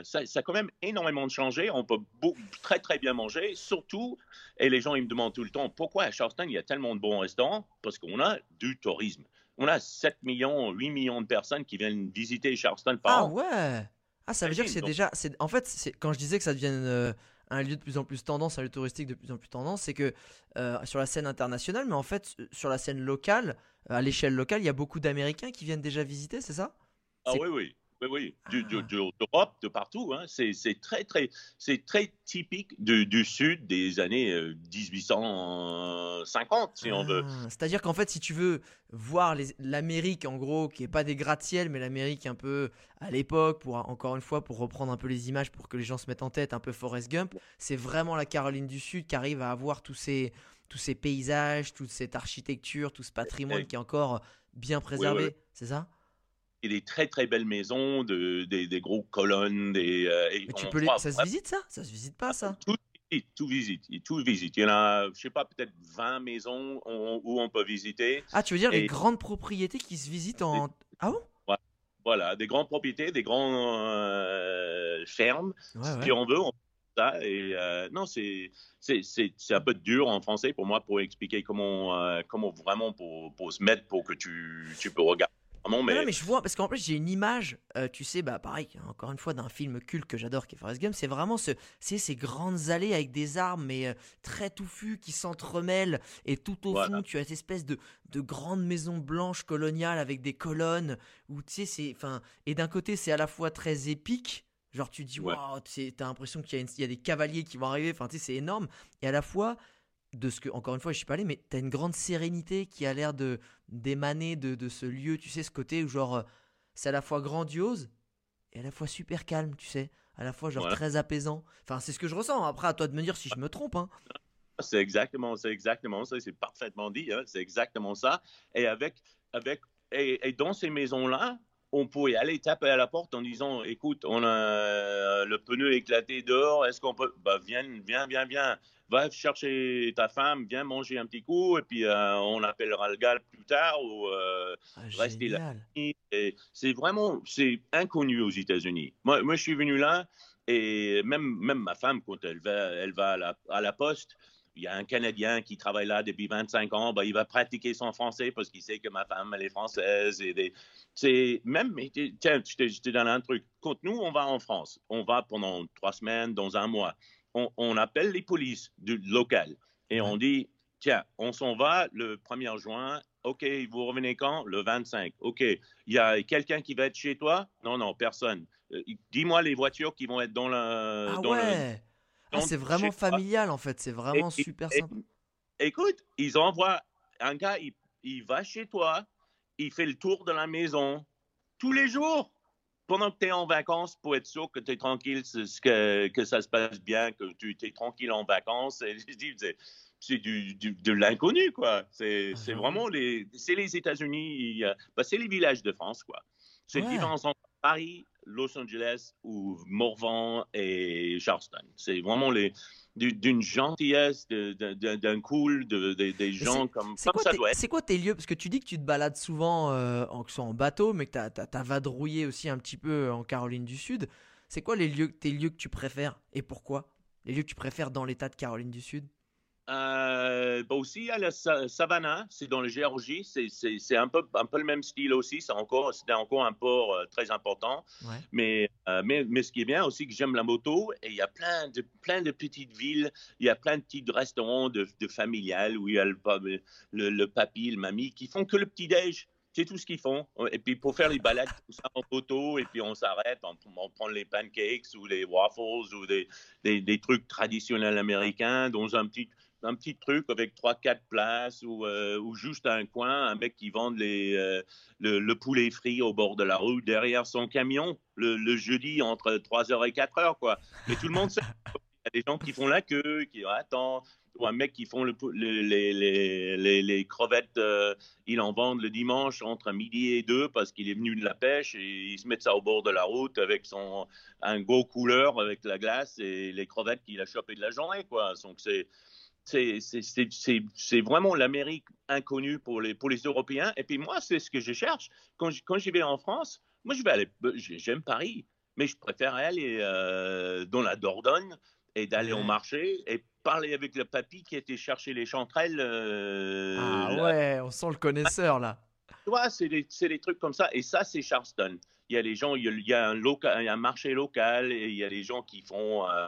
ça, ça a quand même énormément changé. On peut beau- très, très bien manger, surtout, et les gens, ils me demandent tout le temps, pourquoi à Charleston, il y a tellement de bons restaurants? Parce qu'on a du tourisme. On a 7 millions, 8 millions de personnes qui viennent visiter Charleston par Ah an. ouais Ah, ça veut dire que c'est Donc- déjà. c'est- En fait, c'est- quand je disais que ça devienne euh, un lieu de plus en plus tendance, un lieu touristique de plus en plus tendance, c'est que euh, sur la scène internationale, mais en fait, euh, sur la scène locale, à l'échelle locale, il y a beaucoup d'Américains qui viennent déjà visiter, c'est ça? Ah oui, oui. Oui, oui, Ah. d'Europe, de partout. Hein. C'est très, très, c'est très typique du, du sud des années euh, 1850, si on veut. Ah, C'est-à-dire qu'en fait, si tu veux voir l'Amérique, en gros, qui est pas des gratte-ciel, mais l'Amérique un peu à l'époque, pour encore une fois, pour reprendre un peu les images, pour que les gens se mettent en tête, un peu Forrest Gump, c'est vraiment la Caroline du Sud qui arrive à avoir tous ces, tous ces paysages, toute cette architecture, tout ce patrimoine Et- qui est encore bien préservé, c'est ça? Et des très, très belles maisons, de, des, des gros colonnes. Des, euh, et Mais tu peux les... Ça se visite ça? Ça se visite pas ça? Tout visite, tout visite, tout visite. Il y en a, je sais pas, peut-être 20 maisons où, où on peut visiter. Ah, tu veux dire les grandes propriétés qui se visitent en... Ah bon? Voilà, des grandes propriétés, des grandes euh, fermes. Ouais, ouais. Si on veut, on ça. Et euh, non, c'est un peu dur en français pour moi pour expliquer comment euh, comment vraiment pour, pour se mettre pour que tu tu peux regarder. Non, mais, non, mais je vois, parce qu'en plus j'ai une image, euh, tu sais, bah pareil, encore une fois, d'un film culte que j'adore qui est Forrest Gump, c'est vraiment ce, c'est ces grandes allées avec des arbres, mais euh, très touffues, qui s'entremêlent, et tout au Voilà. fond, tu as cette espèce de, de grande maison blanche coloniale avec des colonnes, où tu sais, c'est, enfin, et d'un côté, c'est à la fois très épique, genre tu dis, Ouais. waouh, tu sais, t'as l'impression qu'il y y a des cavaliers qui vont arriver, enfin, tu sais, c'est énorme, et à la fois, de ce que, encore une fois, je suis pas allé, mais t'as une grande sérénité qui a l'air de d'émaner de, de ce lieu, tu sais, ce côté où genre, euh, c'est à la fois grandiose et à la fois super calme, tu sais, à la fois genre Voilà. très apaisant. Enfin, c'est ce que je ressens. Après, à toi de me dire si je me trompe, hein. c'est exactement c'est exactement ça. C'est parfaitement dit. hein, c'est exactement ça. Et avec avec et, et dans ces maisons là. On pouvait aller taper à la porte en disant Écoute, on a euh, le pneu éclaté dehors, est-ce qu'on peut. Bah, viens, viens, viens, viens. Va chercher ta femme, viens manger un petit coup, et puis euh, on appellera le gars plus tard, ou euh, Ah, Restez là. c'est vraiment c'est inconnu aux États-Unis. Moi, moi, je suis venu là et même, même ma femme, quand elle va, elle va à, la, à la poste, il y a un Canadien qui travaille là depuis 25 ans, ben, il va pratiquer son français parce qu'il sait que ma femme, elle est française. Et des... c'est même, tiens, je te, je te donne un truc. Quand nous, on va en France, on va pendant trois semaines, dans un mois, on, on appelle les polices du local et on dit, tiens, on s'en va le 1er juin. OK, vous revenez quand? Le 25. OK. Il y a quelqu'un qui va être chez toi? Non, non, personne. Euh, Dis-moi les voitures qui vont être dans le. Ah dans ouais. Ah, c'est vraiment toi. familial en fait. C'est vraiment Et- super et- sympa. Écoute, ils envoient un gars, il, il va chez toi, il fait le tour de la maison tous les jours pendant que tu es en vacances pour être sûr que tu es tranquille, que, que ça se passe bien, que tu es tranquille en vacances. Et je dis, c'est- du, du- de l'inconnu, quoi. C'est Ah, vraiment les, les États-Unis, a- bah, c'est les villages de France, quoi. C'est Ouais. différence entre Paris, Los Angeles ou Morvan et Charleston. C'est vraiment les du- d'une gentillesse, d'un cool, de, de- des gens comme, C'est comme quoi, ça doit être. c'est quoi tes lieux? Parce que tu dis que tu te balades souvent, euh, en, que ce soit en bateau, mais que t'as as, as vadrouillé aussi un petit peu en Caroline du Sud. C'est quoi les lieux, tes lieux que tu préfères et pourquoi? Les lieux que tu préfères dans l'état de Caroline du Sud? Euh, bah aussi, à la Sa- Savannah, c'est dans la Géorgie, c'est- un peu, un peu le même style aussi, c'est encore, c'était encore un port euh, très important. Ouais. Mais, euh, mais, mais ce qui est bien aussi, que j'aime la moto, et il y a plein de, plein de petites villes, il y a plein de petits restaurants de, de familiales où il y a le, le, le papy, le mamie qui font que le petit-déj. C'est tout ce qu'ils font. Et puis pour faire les balades tout ça en moto, et puis on s'arrête, on, on prend les pancakes ou les waffles ou des, des, des trucs traditionnels américains dans un petit, un petit truc avec trois, quatre places ou, euh, ou juste un coin, un mec qui vend euh, le, le poulet frit au bord de la route derrière son camion le, jeudi entre 3h et 4h, quoi. Et tout le monde sait. Il y a des gens qui font la queue, qui attendent, ou un mec qui font les, crevettes, euh, ils en vendent le dimanche entre midi et deux parce qu'il est venu de la pêche et ils se mettent ça au bord de la route avec son un gros couleur avec la glace et les crevettes qu'il a chopées de la journée, quoi. Donc c'est c'est- vraiment l'Amérique inconnue pour les, pour les Européens. Et puis moi, c'est ce que je cherche. Quand je, quand j'y vais en France, moi, je vais aller, j'aime Paris, mais je préfère aller euh, dans la Dordogne et d'aller au marché et parler avec le papy qui était chercher les chanterelles. euh, Ah là. ouais, on sent le connaisseur là. Tu vois, c'est des, trucs comme ça. Et ça, c'est Charleston. Il y a les gens, il y a, un, local, il y a un marché local et il y a des gens qui font euh,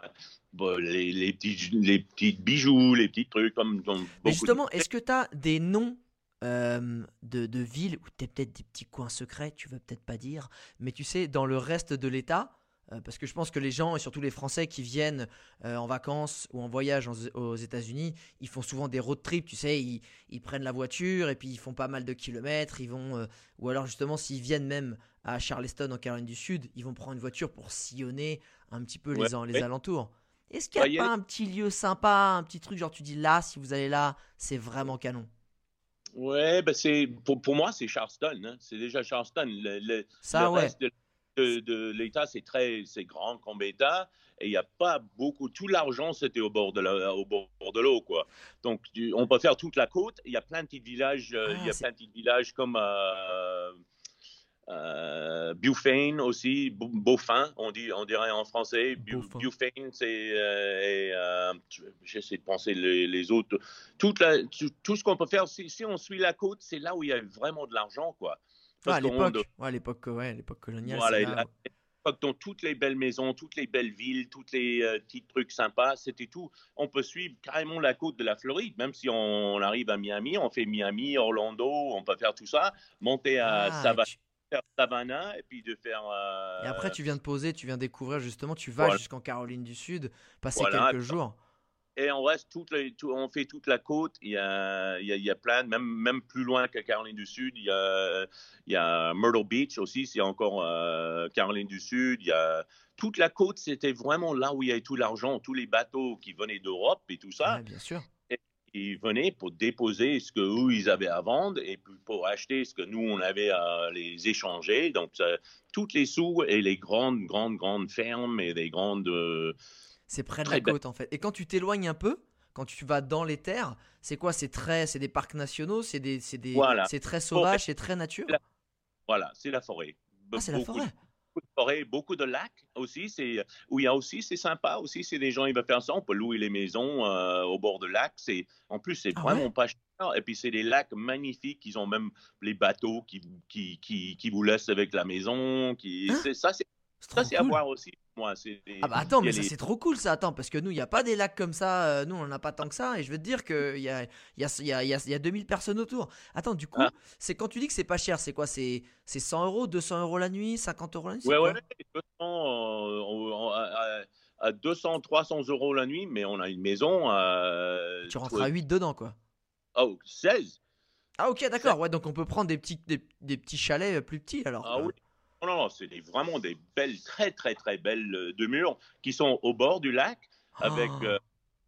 bon, les, les, petits, les petits bijoux, les petits trucs comme. comme Mais justement, de- est-ce que tu as des noms euh, de, de villes où tu peut-être des petits coins secrets, tu veux peut-être pas dire, mais tu sais, dans le reste de l'État, euh, parce que je pense que les gens, et surtout les Français qui viennent euh, en vacances ou en voyage en- aux États-Unis, ils font souvent des road trips, tu sais, ils, ils prennent la voiture et puis ils font pas mal de kilomètres, ils vont, ou alors justement s'ils viennent même à Charleston en Caroline du Sud, ils vont prendre une voiture pour sillonner un petit peu les, Ouais, les ouais. alentours. Est-ce qu'il n'y a y a pas un petit lieu sympa, un petit truc, genre tu dis là, si vous allez là, c'est vraiment canon? Ouais, ben c'est, pour, pour moi, c'est Charleston. hein. C'est déjà Charleston. Le, le- Ça, le ouais. reste de, de- de l'État, c'est très c'est grand comme État. Et il n'y a pas beaucoup. Tout l'argent, c'était au bord de la- au bord de l'eau, quoi. Donc, tu- on peut faire toute la côte. Il y a plein de petits villages. euh, Ah, il y a plein de petits villages comme euh, euh, Beaufane aussi, Beau- Beaufin, on dit, on dirait en français. Beaufane, c'est euh, euh, j'essaie de penser les, les autres. Toute la- tout, tout ce qu'on peut faire, si, si on suit la côte, c'est là où il y a vraiment de l'argent, quoi. Ouais, à l'époque, ouais, à l'époque, ouais, coloniale. voilà, là dans toutes les belles maisons, toutes les belles villes, tous les petits trucs sympas, c'était tout. On peut suivre carrément la côte de la Floride, même si on, arrive à Miami, on fait Miami, Orlando, on peut faire tout ça, monter à Ah, Savannah, faire Savannah et puis de faire. euh, et après, tu viens de poser, tu viens découvrir justement, tu vas Voilà. jusqu'en Caroline du Sud, passer Voilà. quelques jours. Et on reste toute tout- on fait toute la côte. Il y a, il y a, il y a plein, même, même plus loin que Caroline du Sud. Il y a, il y a Myrtle Beach aussi, c'est encore euh, Caroline du Sud. Il y a toute la côte. C'était vraiment là où il y avait tout l'argent, tous les bateaux qui venaient d'Europe et tout ça. Bien sûr. Ils venaient pour déposer ce que eux ils avaient à vendre et pour acheter ce que nous on avait à les échanger. Donc ça- toutes les sous et les grandes, grandes, grandes fermes et des grandes euh, C'est près de la côte en fait. Et quand tu t'éloignes un peu, quand tu vas dans les terres, c'est quoi? C'est très, c'est des parcs nationaux, c'est des, c'est des, Voilà. c'est très sauvage, c'est très nature? La- Voilà, c'est la forêt. Ah, c'est la forêt? Beaucoup de forêts, beaucoup de lacs aussi. C'est où il y a aussi, c'est sympa aussi. C'est des gens, ils veulent faire ça. On peut louer les maisons euh, au bord de lacs. C'est en plus, c'est Ah vraiment ouais? pas cher. Et puis c'est des lacs magnifiques. Ils ont même les bateaux qui qui qui, qui vous laissent avec la maison. Qui Hein? c'est ça, c'est C'est ça, c'est à cool. voir aussi. Moi, des- Ah bah attends, mais ça les- c'est trop cool ça, attends, parce que nous, il n'y a pas des lacs comme ça, euh, nous on n'en a pas tant que ça, et je veux te dire qu'il y a, y, a, y, a, y, a, il y a 2000 personnes autour. Attends, du coup, Ah. c'est quand tu dis que c'est pas cher, c'est quoi? C'est c'est 100 euros, 200 euros la nuit, 50 euros la nuit? Ouais, ouais, 200, euh, on- on- à, à 200, 300 euros la nuit, mais on a une maison à. Tu rentres à 8 dedans quoi. Oh, 16 Ah ok, d'accord, ouais, donc on peut prendre des petits, des, des petits chalets euh, plus petits alors. Ah oui. Non, non, c'est des- vraiment des belles, très, très, très belles euh, demeures qui sont au bord du lac avec Oh. euh,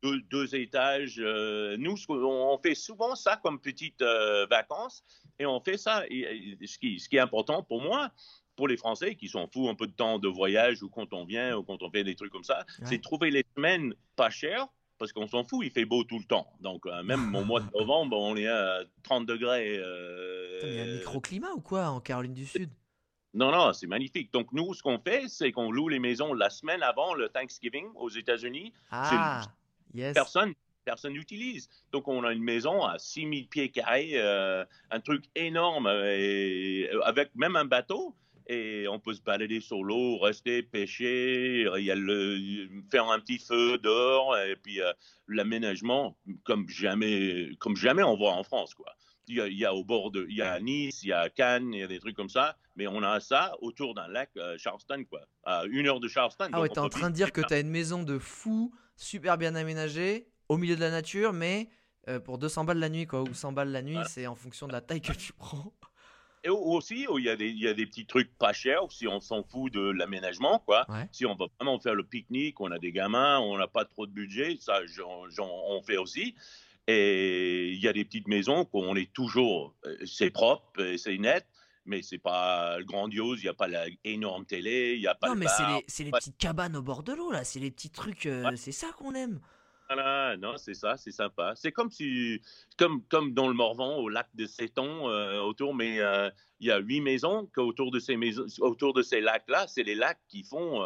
deux, deux étages. euh, nous, on fait souvent ça comme petites euh, vacances et on fait ça. Et, et ce, qui, ce qui est important pour moi, pour les Français qui s'en foutent un peu de temps de voyage ou quand on vient ou quand on fait des trucs comme ça, Ouais. c'est de trouver les semaines pas chères parce qu'on s'en fout, il fait beau tout le temps. Donc, euh, même au mois de novembre, on est à 30 degrés. euh, Putain, mais il y a un microclimat ou quoi en Caroline du Sud? Non, non, c'est magnifique. Donc, nous, ce qu'on fait, c'est qu'on loue les maisons la semaine avant le Thanksgiving aux États-Unis. Ah, yes. Personne personne n'utilise. Donc, on a une maison à 6000 pieds carrés, euh, un truc énorme, et, avec même un bateau. Et on peut se balader sur l'eau, rester, pêcher, il y a le, faire un petit feu dehors, et puis euh, l'aménagement, comme jamais, comme jamais on voit en France, quoi. Il y, a, il y a au bord de, il y a à Nice, il y a à Cannes, il y a des trucs comme ça, mais on a ça autour d'un lac euh, Charleston, quoi, à une heure de Charleston. Ah ouais, t'es en train de dire que t'as une maison de fou, super bien aménagée, au milieu de la nature, mais euh, pour 200 balles la nuit, quoi, ou 100 balles la nuit, Voilà. c'est en fonction de la taille que tu prends. Et au- aussi, où il y, a des, il y a des petits trucs pas chers si on s'en fout de l'aménagement, quoi. Ouais. Si on va vraiment faire le pique-nique, on a des gamins, on n'a pas trop de budget, ça, j'en- j'en- on fait aussi. Et il y a des petites maisons qu'on est toujours, euh, c'est propre, c'est net, mais c'est pas grandiose, il n'y a pas la énorme télé, il n'y a pas non, le mais c'est les, c'est les pas- petites cabanes au bord de l'eau, là, c'est les petits trucs, euh, c'est ça qu'on aime. Voilà, non, c'est ça, c'est sympa. C'est comme si, comme, comme dans le Morvan, au lac de Séton, euh, autour, mais euh, il y a huit maisons qu'autour de ces maisons, autour de ces lacs-là, c'est les lacs qui font,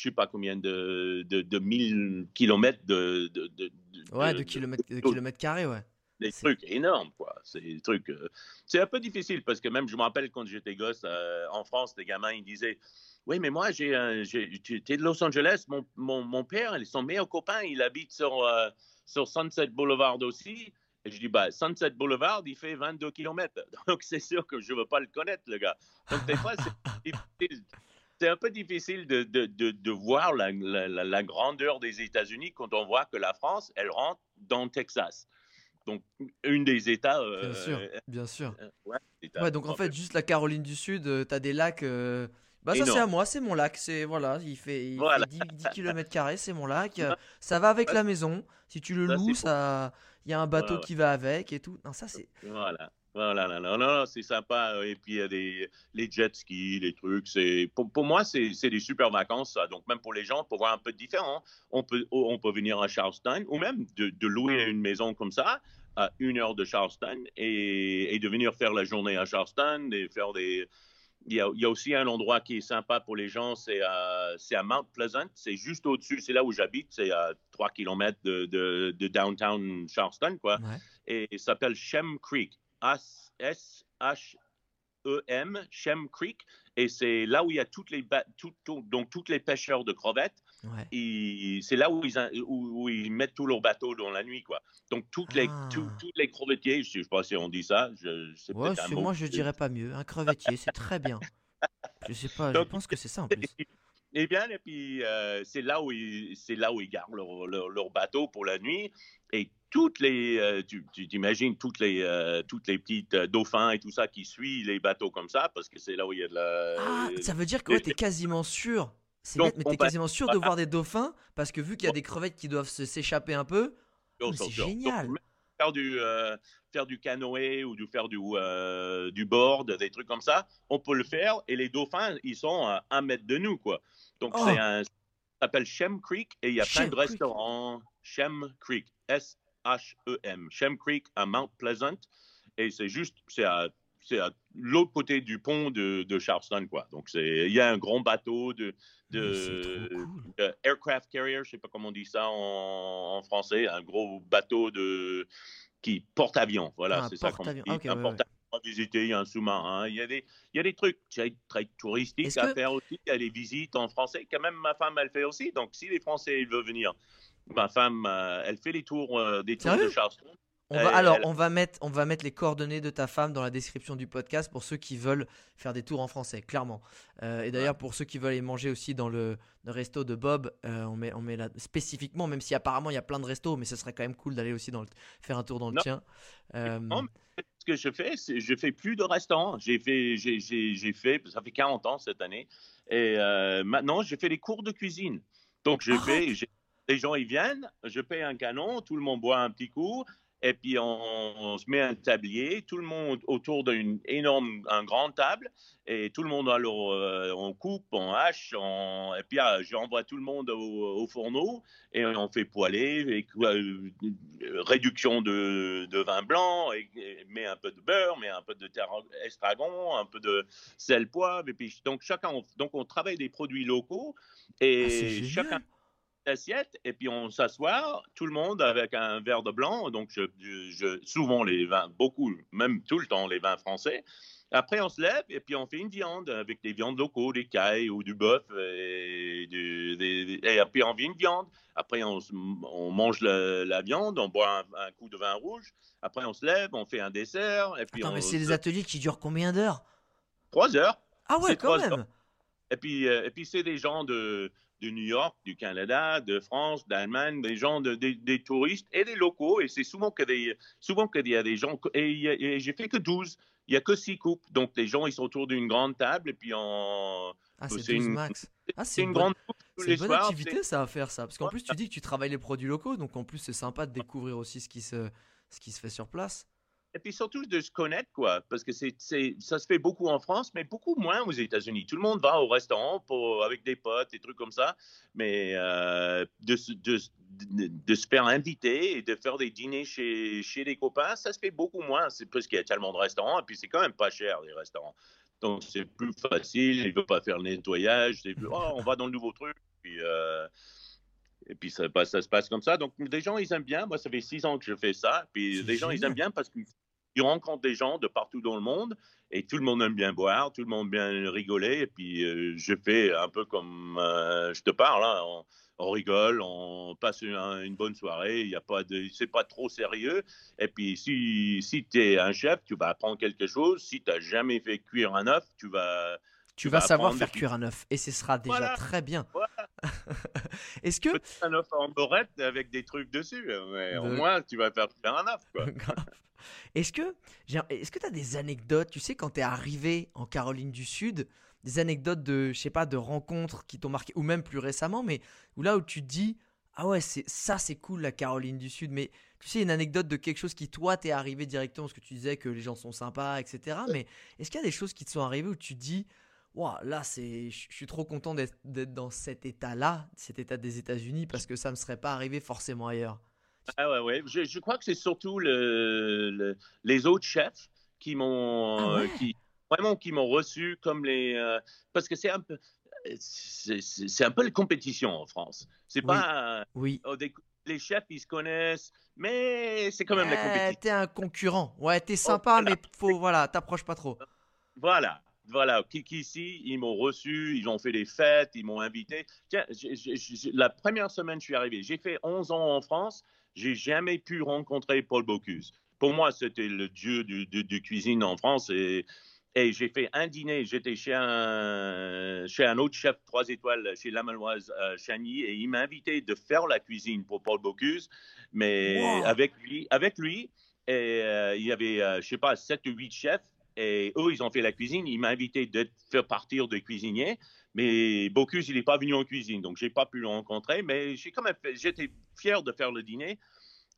je sais pas combien de, de, de 1000 kilomètres de, de, de, Ouais, de kilomètres, de kilomètres carrés, ouais. des trucs énormes, quoi. C'est des trucs. euh, c'est un peu difficile parce que même, je me rappelle quand j'étais gosse euh, en France, des gamins, ils disaient Oui, mais moi, j'ai, es de Los Angeles, mon, mon, mon père, son meilleur copain, il habite sur, euh, sur Sunset Boulevard aussi. Et je dis bah, Sunset Boulevard, il fait 22 km. Donc, c'est sûr que je ne veux pas le connaître, le gars. Donc, des fois, c'est difficile. C'est un peu difficile de, de, de, de voir la, la, la- la grandeur des États-Unis quand on voit que la France, elle rentre dans le Texas. Donc, une des États. euh, Bien sûr, euh, bien sûr. euh, ouais, États- Ouais, donc en fait, juste la Caroline du Sud, euh, t'as des lacs. Bah, ça, c'est à moi, c'est mon lac. C'est voilà, il fait, il Voilà. fait 10, km, c'est mon lac. Ça va avec la maison. Si tu le Ça, loues, ça. Il y a un bateau ouais. qui va avec et tout. Non, ça, c'est. Voilà. Voilà, non, non, non, c'est sympa. Et puis, il y a des, les jet skis, les trucs. C'est, pour, pour moi, c'est, des super vacances, ça. Donc, même pour les gens, pour voir un peu différent, on peut, on peut venir à Charleston ou même de, de louer une maison comme ça à une heure de Charleston et, et de venir faire la journée à Charleston et faire des. Il y, a, il y a aussi un endroit qui est sympa pour les gens, c'est à, à Mount Pleasant. C'est juste au-dessus, c'est là où j'habite, c'est à 3 km de, de, de downtown Charleston, quoi Ouais. et il s'appelle Shem Creek. S-H-E-M, Shem Creek. Et c'est là où il y a toutes les, ba- tout- tout- donc toutes les pêcheurs de crevettes. Ouais. C'est là où ils, où, où ils mettent tous leurs bateaux dans la nuit. Quoi. Donc toutes les, Ah. tous- tous les crevettiers, je ne sais pas si on dit ça, je, Ouais, un c'est- mot. moi, je dirais pas mieux. Un crevettier, c'est très bien. Je sais pas, je pense que c'est ça en plus. Eh bien, et puis euh, c'est là où ils, c'est là où ils gardent leur, leur, leur bateau pour la nuit. Et toutes les, euh, tu, tu t'imagines toutes les, euh, toutes les petites euh, dauphins et tout ça qui suivent les bateaux comme ça parce que c'est là où il y a de la. Ah, ça veut dire que ouais, t'es quasiment sûr. C'est mais t'es va- quasiment sûr de voir des dauphins parce que vu qu'il y a des crevettes qui doivent s'échapper un peu. C'est. Donc, génial. Faire du, euh, faire du canoë ou du faire du, euh, du board, des trucs comme ça, on peut le faire. Et les dauphins, ils sont à un mètre de nous, quoi. Donc, Oh. c'est un. Ça s'appelle Shem Creek et il y a Shem plein de Creek. restaurants. Shem Creek. S-H-E-M. Shem Creek à Mount Pleasant. Et c'est juste. C'est à, c'est à l'autre côté du pont de, de Charleston, quoi. Donc, c'est, il y a un grand bateau de. De, cool. de aircraft carrier, je sais pas comment on dit ça en, en français, un gros bateau de qui porte avion. Voilà, Ah, c'est ça qu'on porte-avions. dit. Ah, ok, un ouais, porte-avions à visiter, il y a un sous-marin, il y a des, il y a des trucs très, très touristiques à que- faire aussi. Il y a des visites en français. Quand même, ma femme, elle fait aussi. Donc, si les Français ils veulent venir, ma femme, euh, elle fait les tours, euh, des tours de Charleston. On va, Elle- alors, elle- on va, mettre, on va mettre les coordonnées de ta femme dans la description du podcast pour ceux qui veulent faire des tours en français, clairement. Euh, et d'ailleurs, pour ceux qui veulent aller manger aussi dans le, le resto de Bob, euh, on, met, on met là spécifiquement, même si apparemment il y a plein de restos, mais ce serait quand même cool d'aller aussi dans le, faire un tour dans le Non. tien. Euh, Non, ce que je fais, c'est je fais plus de restaurants. J'ai fait, j'ai, fait, ça fait 40 ans cette année. Et maintenant, je fais des cours de cuisine. Donc, je Arrête. fais, j'ai- les gens, ils viennent, je paye un canon, tout le monde boit un petit coup. Et puis, on, on se met un tablier, tout le monde autour d'une énorme, un grande table. Et tout le monde, alors, euh, on coupe, on hache. on- et puis, ah, j'envoie tout le monde au, au fourneau et on fait poêler, et, euh, réduction de, de vin blanc, et, et met un peu de beurre, met un peu de terre- estragon, un peu de sel poivre, et puis donc chacun, on, donc on travaille des produits locaux ah, et génial. chacun assiette et puis on s'assoit tout le monde avec un verre de blanc donc je, souvent les vins beaucoup même tout le temps les vins français. Après on se lève et puis on fait une viande avec des viandes locaux des cailles ou du bœuf et, et puis on fait une viande. Après on, mange la, la viande on boit un, un coup de vin rouge. Après on se lève on fait un dessert et puis Attends, on mais c'est des ateliers qui durent combien d'heures? Trois heures. Ah ouais, quand même. Et puis, euh, et puis c'est des gens de, de New York, du Canada, de France, d'Allemagne, des gens, de, des, des touristes et des locaux. Et c'est souvent que des, souvent qu'il y a des gens. Et, et j'ai fait que 12. Il n'y a que 6 couples. Donc les gens, ils sont autour d'une grande table et puis on. Ah, c'est c'est 12 une- max. Ah, C'est une une bonne, grande c'est une bonne soirs. activité ça à faire ça. Parce qu'en plus, tu dis que tu travailles les produits locaux, donc en plus, c'est sympa de découvrir aussi ce qui se, ce qui se fait sur place. Et puis surtout de se connaître, quoi, parce que c'est, c'est, ça se fait beaucoup en France, mais beaucoup moins aux États-Unis. Tout le monde va au restaurant pour, avec des potes, des trucs comme ça, mais euh, de, se- de, de, de se faire inviter et de faire des dîners chez, chez des copains, ça se fait beaucoup moins. C'est parce qu'il y a tellement de restaurants, et puis c'est quand même pas cher, les restaurants. Donc c'est plus facile, il ne veut pas faire le nettoyage, c'est plus, oh, on va dans le nouveau truc, puis... euh, et puis ça, passe- ça se passe comme ça. Donc des gens, ils aiment bien. Moi, ça fait six ans que je fais ça. Puis des gens, ils aiment bien parce qu'ils ils rencontrent des gens de partout dans le monde et tout le monde aime bien boire, tout le monde aime bien rigoler. Et puis euh, je fais un peu comme euh, je te parle. hein. On, rigole, on passe une, une bonne soirée. Il y a pas de, c'est pas trop sérieux. Et puis si si tu es un chef, tu vas apprendre quelque chose. Si tu n'as jamais fait cuire un œuf, tu vas Tu vas savoir faire cuire un œuf et ce sera déjà Voilà. très bien. Voilà. Est-ce que un œuf en beurrette avec des trucs dessus. Mais au moins, tu vas faire cuire un œuf. Est-ce que est-ce que tu as des anecdotes, tu sais, quand tu es arrivé en Caroline du Sud, des anecdotes de, je sais pas, de rencontres qui t'ont marqué, ou même plus récemment, mais où là où tu te dis, ah ouais, c'est ça, c'est cool la Caroline du Sud, mais tu sais, une anecdote de quelque chose qui toi t'es arrivé directement, parce que tu disais que les gens sont sympas, etc. Mais est-ce qu'il y a des choses qui te sont arrivées où tu te dis, Waouh, là, c'est, je suis trop content d'être dans cet état-là, cet état des États-Unis, parce que ça me serait pas arrivé forcément ailleurs. Ah ouais, ouais. Je, je crois que c'est surtout le, le- les autres chefs qui m'ont Ah ouais? euh, qui vraiment qui m'ont reçu comme les euh, parce que c'est un peu c'est un peu la compétition en France. C'est Oui. pas Oui. oh, des- les chefs ils se connaissent, mais c'est quand même la Ouais, compétition. T'es un concurrent. Ouais, t'es sympa, voilà. mais faut, voilà, t'approches pas trop. Voilà. Voilà, Kiki ici, ils m'ont reçu, ils ont fait des fêtes, ils m'ont invité. Tiens, la première semaine, je suis arrivé. J'ai fait 11 ans en France. J'ai jamais pu rencontrer Paul Bocuse. Pour moi, c'était le dieu du, du- du cuisine en France. Et, et j'ai fait un dîner. J'étais chez un, chez un autre chef 3 étoiles, chez Lamelloise euh, Chagny, et il m'a invité de faire la cuisine pour Paul Bocuse. Mais Wow. avec lui, avec lui et, euh, il y avait, euh, je sais pas, 7 ou 8 chefs. Et eux, ils ont fait la cuisine. Il m'a invité de faire partir de cuisinier. Mais Bocuse, il n'est pas venu en cuisine. Donc, je n'ai pas pu le rencontrer. Mais j'ai quand même fait- j'étais fier de faire le dîner.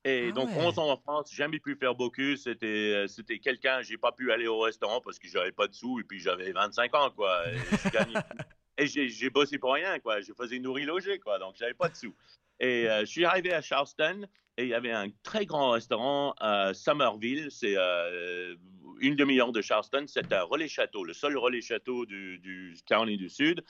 Et Ah donc, ouais. 11 ans en France, jamais pu faire Bocuse. C'était, euh, c'était quelqu'un, j'ai pas pu aller au restaurant parce que j'avais pas de sous et puis j'avais 25 ans, quoi. Et, j'ai, j'ai bossé pour rien, quoi. Je faisais nourrir-loger, quoi. Donc, j'avais pas de sous. Et euh, je suis arrivé à Charleston et il y avait un très grand restaurant à Somerville. C'est euh, une demi-heure de Charleston. C'est un relais château, le seul relais château du, du Caroline du Sud.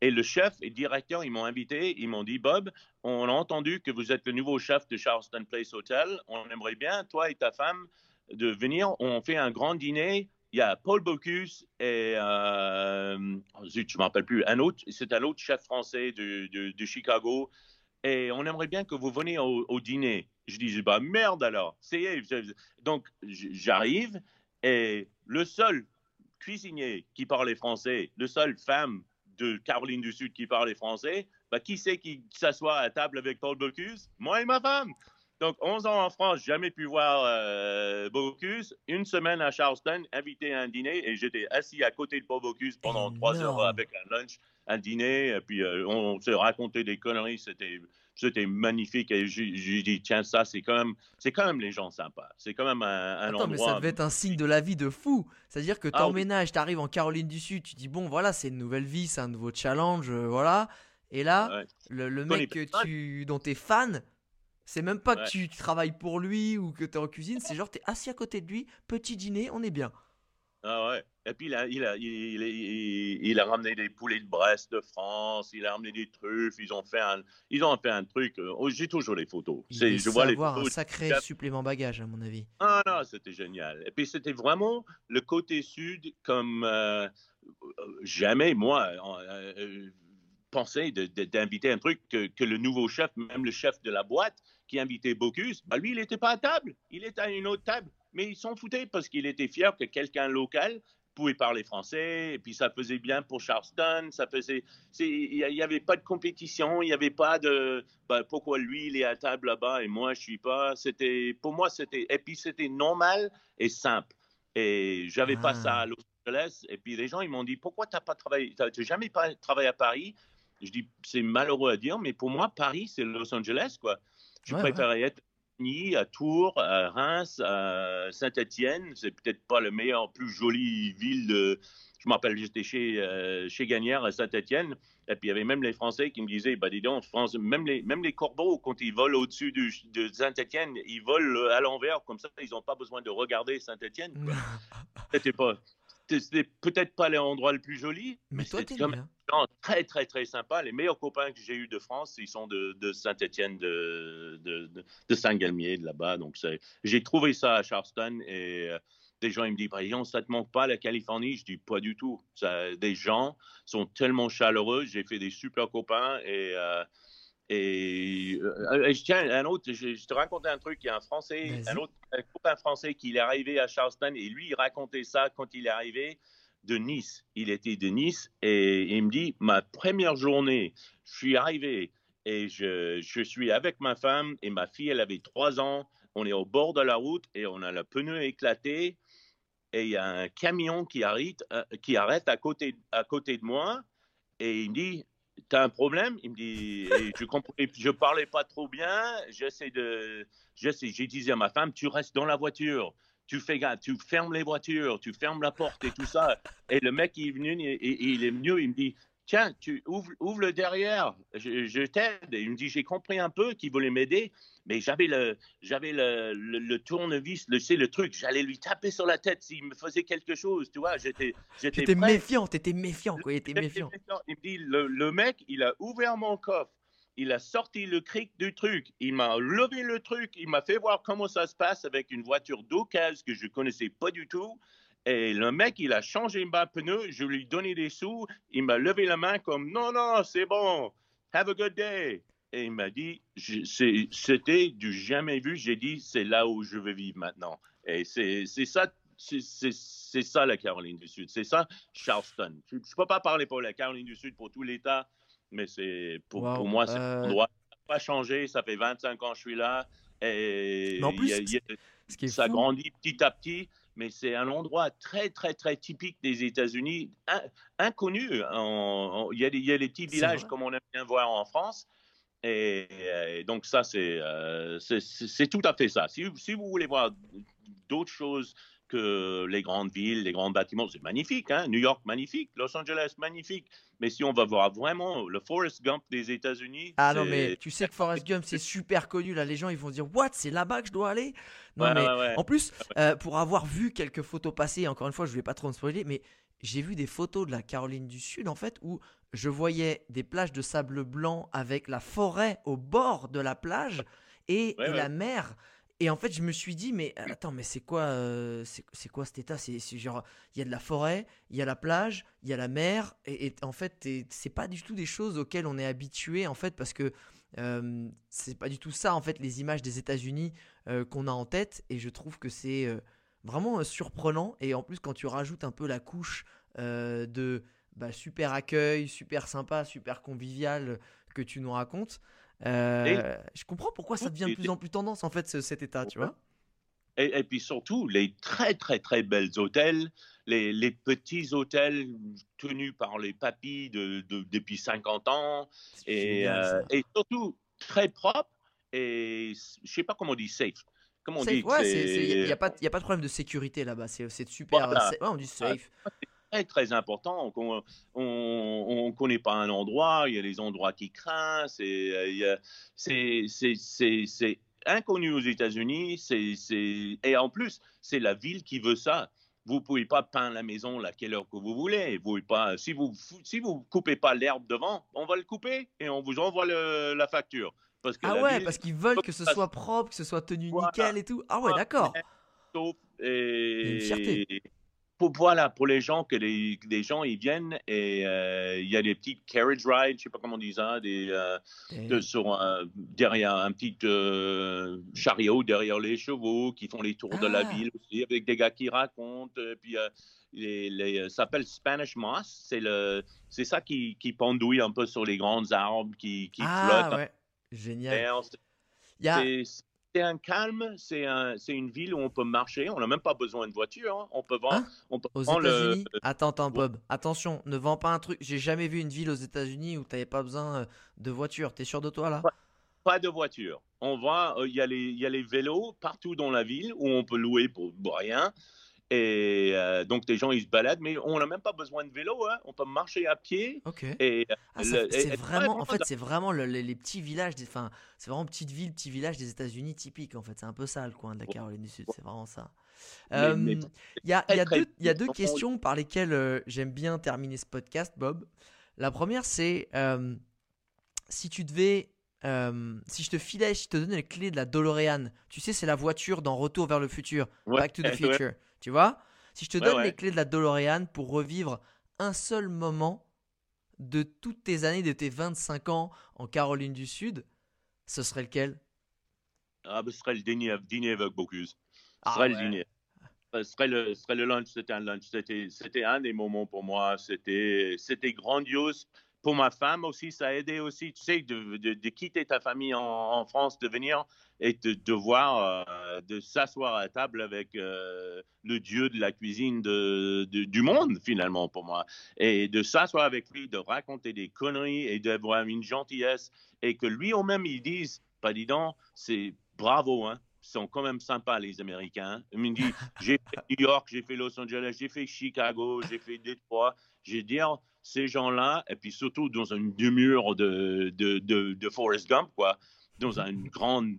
Et le chef et le directeur, ils m'ont invité. Ils m'ont dit Bob, on a entendu que vous êtes le nouveau chef de Charleston Place Hotel. On aimerait bien, toi et ta femme, de venir. On fait un grand dîner. Il y a Paul Bocuse et, euh, oh, zut, je ne me rappelle plus, un autre, c'est un autre chef français de, Chicago. Et on aimerait bien que vous veniez au, dîner. Je dis, bah merde alors. C'est Donc, j'arrive et le seul cuisinier qui parlait français, le seul femme de Caroline du Sud qui parlait français, bah, qui c'est qui s'assoit à table avec Paul Bocuse? Moi et ma femme. Donc, 11 ans en France, jamais pu voir euh, Bocuse. Une semaine à Charleston, invité à un dîner, et j'étais assis à côté de Paul Bocuse pendant trois heures avec un lunch, un dîner, et puis euh, on, s'est raconté des conneries. C'était, c'était magnifique. Et j'ai, dit, tiens, ça, c'est quand même, c'est quand même les gens sympas. C'est quand même un, un Attends, mais ça devait être un signe de la vie de fou. C'est-à-dire que Ah t'emménages, t'arrives en Caroline du Sud, tu dis bon, voilà, c'est une nouvelle vie, c'est un nouveau challenge, euh, voilà. Et là, Ouais. le, mec que tu, dont t'es fan, c'est même pas Ouais. que tu travailles pour lui ou que t'es en cuisine, c'est genre t'es assis à côté de lui, petit dîner, on est bien. Ah ouais. Et puis il a, il, a, il, il- il- il a ramené des poulets de Brest de France, il a ramené des truffes, ils ont fait un, ils ont fait un truc. euh, oh, J'ai toujours les photos. Il je vois les avoir un photos. sacré supplément bagage, à mon avis. Ah non, c'était génial. Et puis c'était vraiment le côté sud comme euh, jamais moi euh, de- d'inviter un truc que, que le nouveau chef, même le chef de la boîte qui invitait Bocuse, bah lui il n'était pas à table, il était à une autre table, mais il s'en foutait parce qu'il était fier que quelqu'un local pouvait parler français, et puis ça faisait bien pour Charleston, ça faisait, il n'y avait pas de compétition, il n'y avait pas de, bah, pourquoi lui il est à table là-bas et moi je suis pas, c'était, pour moi c'était, et puis c'était normal et simple, et j'avais pas Ah. ça à Los Angeles, et puis les gens ils m'ont dit pourquoi t'as pas travaillé, t'as jamais pas travaillé à Paris, je dis c'est malheureux à dire, mais pour moi Paris c'est Los Angeles quoi, je Ouais, préférais être Chamonix, à Tours, à Reims, à Saint-Étienne. C'est peut-être pas le meilleur, plus jolie ville de. Je me rappelle, j'étais chez, euh, chez Gagnère à Saint-Étienne. Et puis il y avait même les Français qui me disaient, bah dis donc, France, même les, même les corbeaux, quand ils volent au-dessus de Saint-Étienne, ils volent à l'envers, comme ça, ils n'ont pas besoin de regarder Saint-Étienne. C'était pas, c'était peut-être pas l'endroit le plus joli, Mais toi, c'était t'es quand bien. Gens très, très, très sympa. Les meilleurs copains que j'ai eus de France, ils sont de, de Saint-Étienne, de, de, de, de Saint-Galmier, de là-bas. Donc, j'ai trouvé ça à Charleston et euh, des gens, ils me disent, exemple, ça te manque pas la Californie? Je dis, pas du tout. Ça, des gens sont tellement chaleureux. J'ai fait des super copains et. euh, et, euh, tiens, un autre, je, je te raconte un truc, il y a un Français, un autre un copain français qui est arrivé à Charleston et lui, il racontait ça quand il est arrivé de Nice. Il était de Nice et il me dit, ma première journée, je suis arrivé et je, je suis avec ma femme et ma fille, elle avait trois ans. On est au bord de la route et on a le pneu éclaté et il y a un camion qui arrête, euh, qui arrête à, côté, à côté de moi et il me dit, T'as un problème? Il me dit, je comprenais, je parlais pas trop bien. J'essaie de, j'essaie, j'ai dit à ma femme, tu restes dans la voiture, tu fais gaffe, tu fermes les voitures, tu fermes la porte et tout ça. Et le mec il est venu, il est venu, il me dit, tiens, tu ouvres, ouvre le derrière, je, je t'aide. Et il me dit, j'ai compris un peu qu'il voulait m'aider, mais j'avais le, j'avais le, le, le tournevis, le, c'est le truc, j'allais lui taper sur la tête s'il me faisait quelque chose, tu vois. J'étais, j'étais méfiant, t'étais méfiant, quoi. Il était méfiant. méfiant. Il me dit, le, le mec, il a ouvert mon coffre, il a sorti le cric du truc, il m'a levé le truc, il m'a fait voir comment ça se passe avec une voiture d'occasion que je connaissais pas du tout. Et le mec, il a changé ma pneu, je lui ai donné des sous, il m'a levé la main comme non, non, c'est bon, have a good day. Et il m'a dit, c'était du jamais vu. J'ai dit, c'est là où je veux vivre maintenant. Et c'est ça, c'est ça la Caroline du Sud. C'est ça Charleston. Je ne peux pas parler pour la Caroline du Sud, pour tout l'État, mais c'est pour, Wow. pour moi, c'est Euh, un endroit qui n'a pas changé. Ça fait 25 ans que je suis là. Et Mais en plus, il y a- il y a- Ce qui est ça fou, grandit petit à petit, mais c'est un endroit très, très, très typique des États-Unis, in- inconnu. Il y, a y des petits villages comme on aime bien voir en France. Et, et donc ça, c'est euh, c'est- tout à fait ça. Si, si vous voulez voir d'autres choses que les grandes villes, les grands bâtiments, c'est magnifique. Hein? New York, magnifique. Los Angeles, magnifique. Mais si on va voir vraiment le Forest Gump des États-Unis, Ah non, mais tu sais que Forrest Gump, c'est super connu. Là, les gens, ils vont dire What? C'est là-bas que je dois aller? Non, Ouais, mais ouais, ouais. en plus, euh, pour avoir vu quelques photos passer, encore une fois, je vais pas trop me spoiler, mais j'ai vu des photos de la Caroline du Sud, en fait, où je voyais des plages de sable blanc avec la forêt au bord de la plage et, et la mer. Et en fait, je me suis dit, mais attends, mais c'est quoi, euh, c'est quoi cet état? C'est genre, il y a de la forêt, il y a la plage, il y a la mer, et, en fait, t'es- c'est pas du tout des choses auxquelles on est habitué, en fait, parce que euh, c'est pas du tout ça, en fait, les images des États-Unis euh, qu'on a en tête, et je trouve que c'est euh, vraiment surprenant. Et en plus, quand tu rajoutes un peu la couche de bah, super accueil, super sympa, super convivial que tu nous racontes. Euh, je comprends pourquoi ça devient de plus en plus tendance en fait ce- cet état, tu vois. Et, et puis surtout, les très, très, très belles hôtels, les, les petits hôtels tenus par les papis de, de- depuis 50 ans, et, euh, et surtout très propres, et je sais pas comment on dit safe. Comment on Safe, dit il n'y a, a pas de problème de sécurité là-bas, c'est super. Voilà. ouais, on dit safe. Très, très important. On ne connaît pas un endroit, il y a des endroits qui craignent, c'est inconnu aux États-Unis, c'est- c'est- et en plus, c'est la ville qui veut ça. Vous ne pouvez pas peindre la maison à quelle heure que vous voulez. Vous pouvez pas, si vous si vous coupez pas l'herbe devant, on va le couper et on vous envoie le- la facture. Parce que Ah ouais, ville parce qu'ils veulent que ce soit propre, que ce soit tenu Voilà. nickel et tout. Ah ouais, d'accord. et pour voilà pour les gens que les, les gens ils viennent et euh, il y a des petites carriage rides je sais pas comment on dit ça des euh, de- sur un- derrière un petit euh, chariot derrière les chevaux qui font les tours de la Ah. ville aussi avec des gars qui racontent et puis euh, les, les- ça s'appelle Spanish Moss c'est le c'est ça qui, qui pendouille un peu sur les grands arbres qui, qui ah flottent ouais, génial. Et on- Il y a... c'est un calme, c'est un, c'est une ville où on peut marcher, on n'a même pas besoin de voiture, hein. on peut voir, Hein? on peut Aux le- États-Unis? Attends, attends, Bob. Attention, ne vends pas un truc. J'ai jamais vu une ville aux États-Unis où t'avais pas besoin euh, de voiture. T'es sûr de toi là? Pas de voiture. On voit, euh, il y, a les- il y a les vélos partout dans la ville où on peut louer pour, pour rien. Et euh, donc, les gens, ils se baladent, mais on n'a même pas besoin de vélo. hein. On peut marcher à pied. Ok. Et Ah, ça- le- c'est et- et vraiment, en fait, c'est vraiment le- les, les petits villages, des- enfin, c'est vraiment petites villes, petits villages des États-Unis typiques. En fait, c'est un peu ça le coin de la Caroline du Sud. C'est vraiment ça. Euh, Il y a, y deux, y a questions par lesquelles euh, j'aime bien terminer ce podcast, Bob. La première, c'est euh, si tu devais, euh, si je te filais, si je te donnais les clés de la DeLorean, tu sais, c'est la voiture dans Retour vers le futur, Ouais, Back to the ouais. Tu vois? Si je te Ouais, donne ouais. les clés de la DeLorean pour revivre un seul moment de toutes tes années, de tes 25 ans en Caroline du Sud, ce serait lequel? Ah, ben, ce serait le dîner, dîner avec Bocuse. Ce Ah serait ouais. le dîner. Ce serait le, ce serait le lunch. C'était un lunch. C'était, un des moments pour moi. C'était grandiose. Pour ma femme aussi, ça a aidé aussi. Tu sais, de, de- de quitter ta famille en, France, de venir et de devoir euh, de s'asseoir à table avec euh, le dieu de la cuisine de, de- du monde, finalement, pour moi. Et de s'asseoir avec lui, de raconter des conneries et d'avoir une gentillesse. Et que lui, au même, il dise, pas dis donc, c'est bravo, hein. Sont quand même sympas, les Américains. Il me dit, j'ai fait New York, j'ai fait Los Angeles, j'ai fait Chicago, j'ai fait Détroit. Je veux dire, ces gens-là, et puis surtout dans une demeure de, de, de, de Forrest Gump, quoi, dans une grande,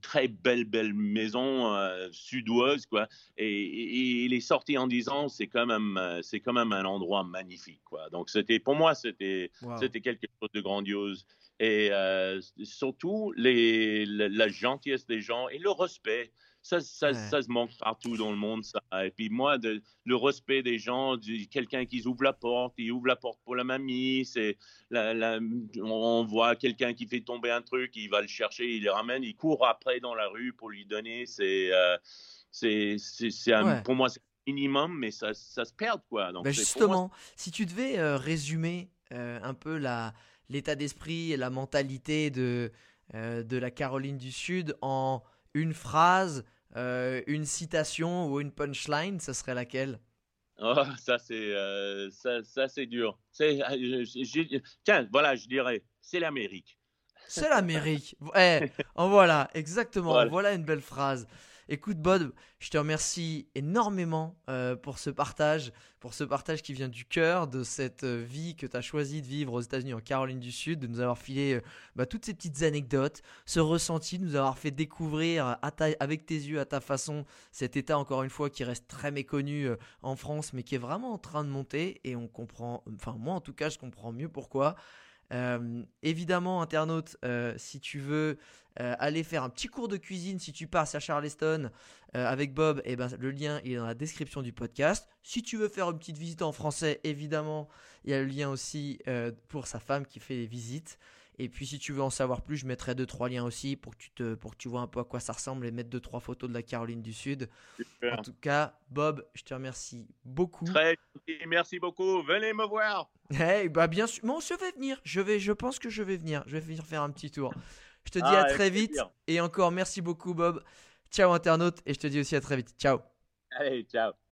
très belle, belle maison euh, sud-ouest, quoi. Et, et- et il est sorti en disant, c'est quand même, euh, c'est quand même un endroit magnifique, quoi. Donc c'était, pour moi, c'était, Wow. c'était quelque chose de grandiose. Et euh, surtout, les, la, la gentillesse des gens et le respect. Ça, ça, Ouais. ça se manque partout dans le monde, ça. Et puis moi, de- le respect des gens, quelqu'un qui ouvre la porte, il ouvre la porte pour la mamie, c'est la- la- on voit quelqu'un qui fait tomber un truc, il va le chercher, il le ramène, il court après dans la rue pour lui donner. C'est, euh, c'est, Ouais. pour moi, c'est un minimum, mais ça, ça se perd, quoi. Donc, Bah, moi, justement, si tu devais euh, résumer euh, un peu la, l'état d'esprit et la mentalité de, euh, de la Caroline du Sud en une phrase, euh, une citation ou une punchline, ce serait laquelle? Oh, ça, c'est euh, ça, ça, c'est dur. C'est, euh, je- je- tiens, voilà, je dirais, c'est l'Amérique. C'est l'Amérique. Eh, en voilà, exactement. Voilà. Voilà. une belle phrase. Écoute, Bob, je te remercie énormément euh, pour ce partage, pour ce partage qui vient du cœur de cette euh, vie que tu as choisi de vivre aux États-Unis, en Caroline du Sud, de nous avoir filé euh, bah, toutes ces petites anecdotes, ce ressenti, de nous avoir fait découvrir avec tes yeux, à ta façon, cet état, encore une fois, qui reste très méconnu en France, mais qui est vraiment en train de monter. Et on comprend, enfin, moi en tout cas, je comprends mieux pourquoi. Euh, évidemment, internaute, euh, si tu veux euh, aller faire un petit cours de cuisine, si tu passes à Charleston avec Bob, eh ben, le lien est dans la description du podcast. Si tu veux faire une petite visite en français, évidemment, il y a le lien aussi pour sa femme qui fait les visites. Et puis si tu veux en savoir plus, je mettrai deux trois liens aussi pour que tu te pour que tu vois un peu à quoi ça ressemble et mettre deux trois photos de la Caroline du Sud. Super. En tout cas, Bob, je te remercie beaucoup. Très merci beaucoup. Venez me voir. Hey, bah bien sûr. Bon, je vais venir. Je vais, je pense que je vais venir. Je vais venir faire un petit tour. Je te dis Ah, à avec très vite. plaisir. Et encore merci beaucoup, Bob. Ciao internaute. Et je te dis aussi à très vite. Ciao. Allez, ciao.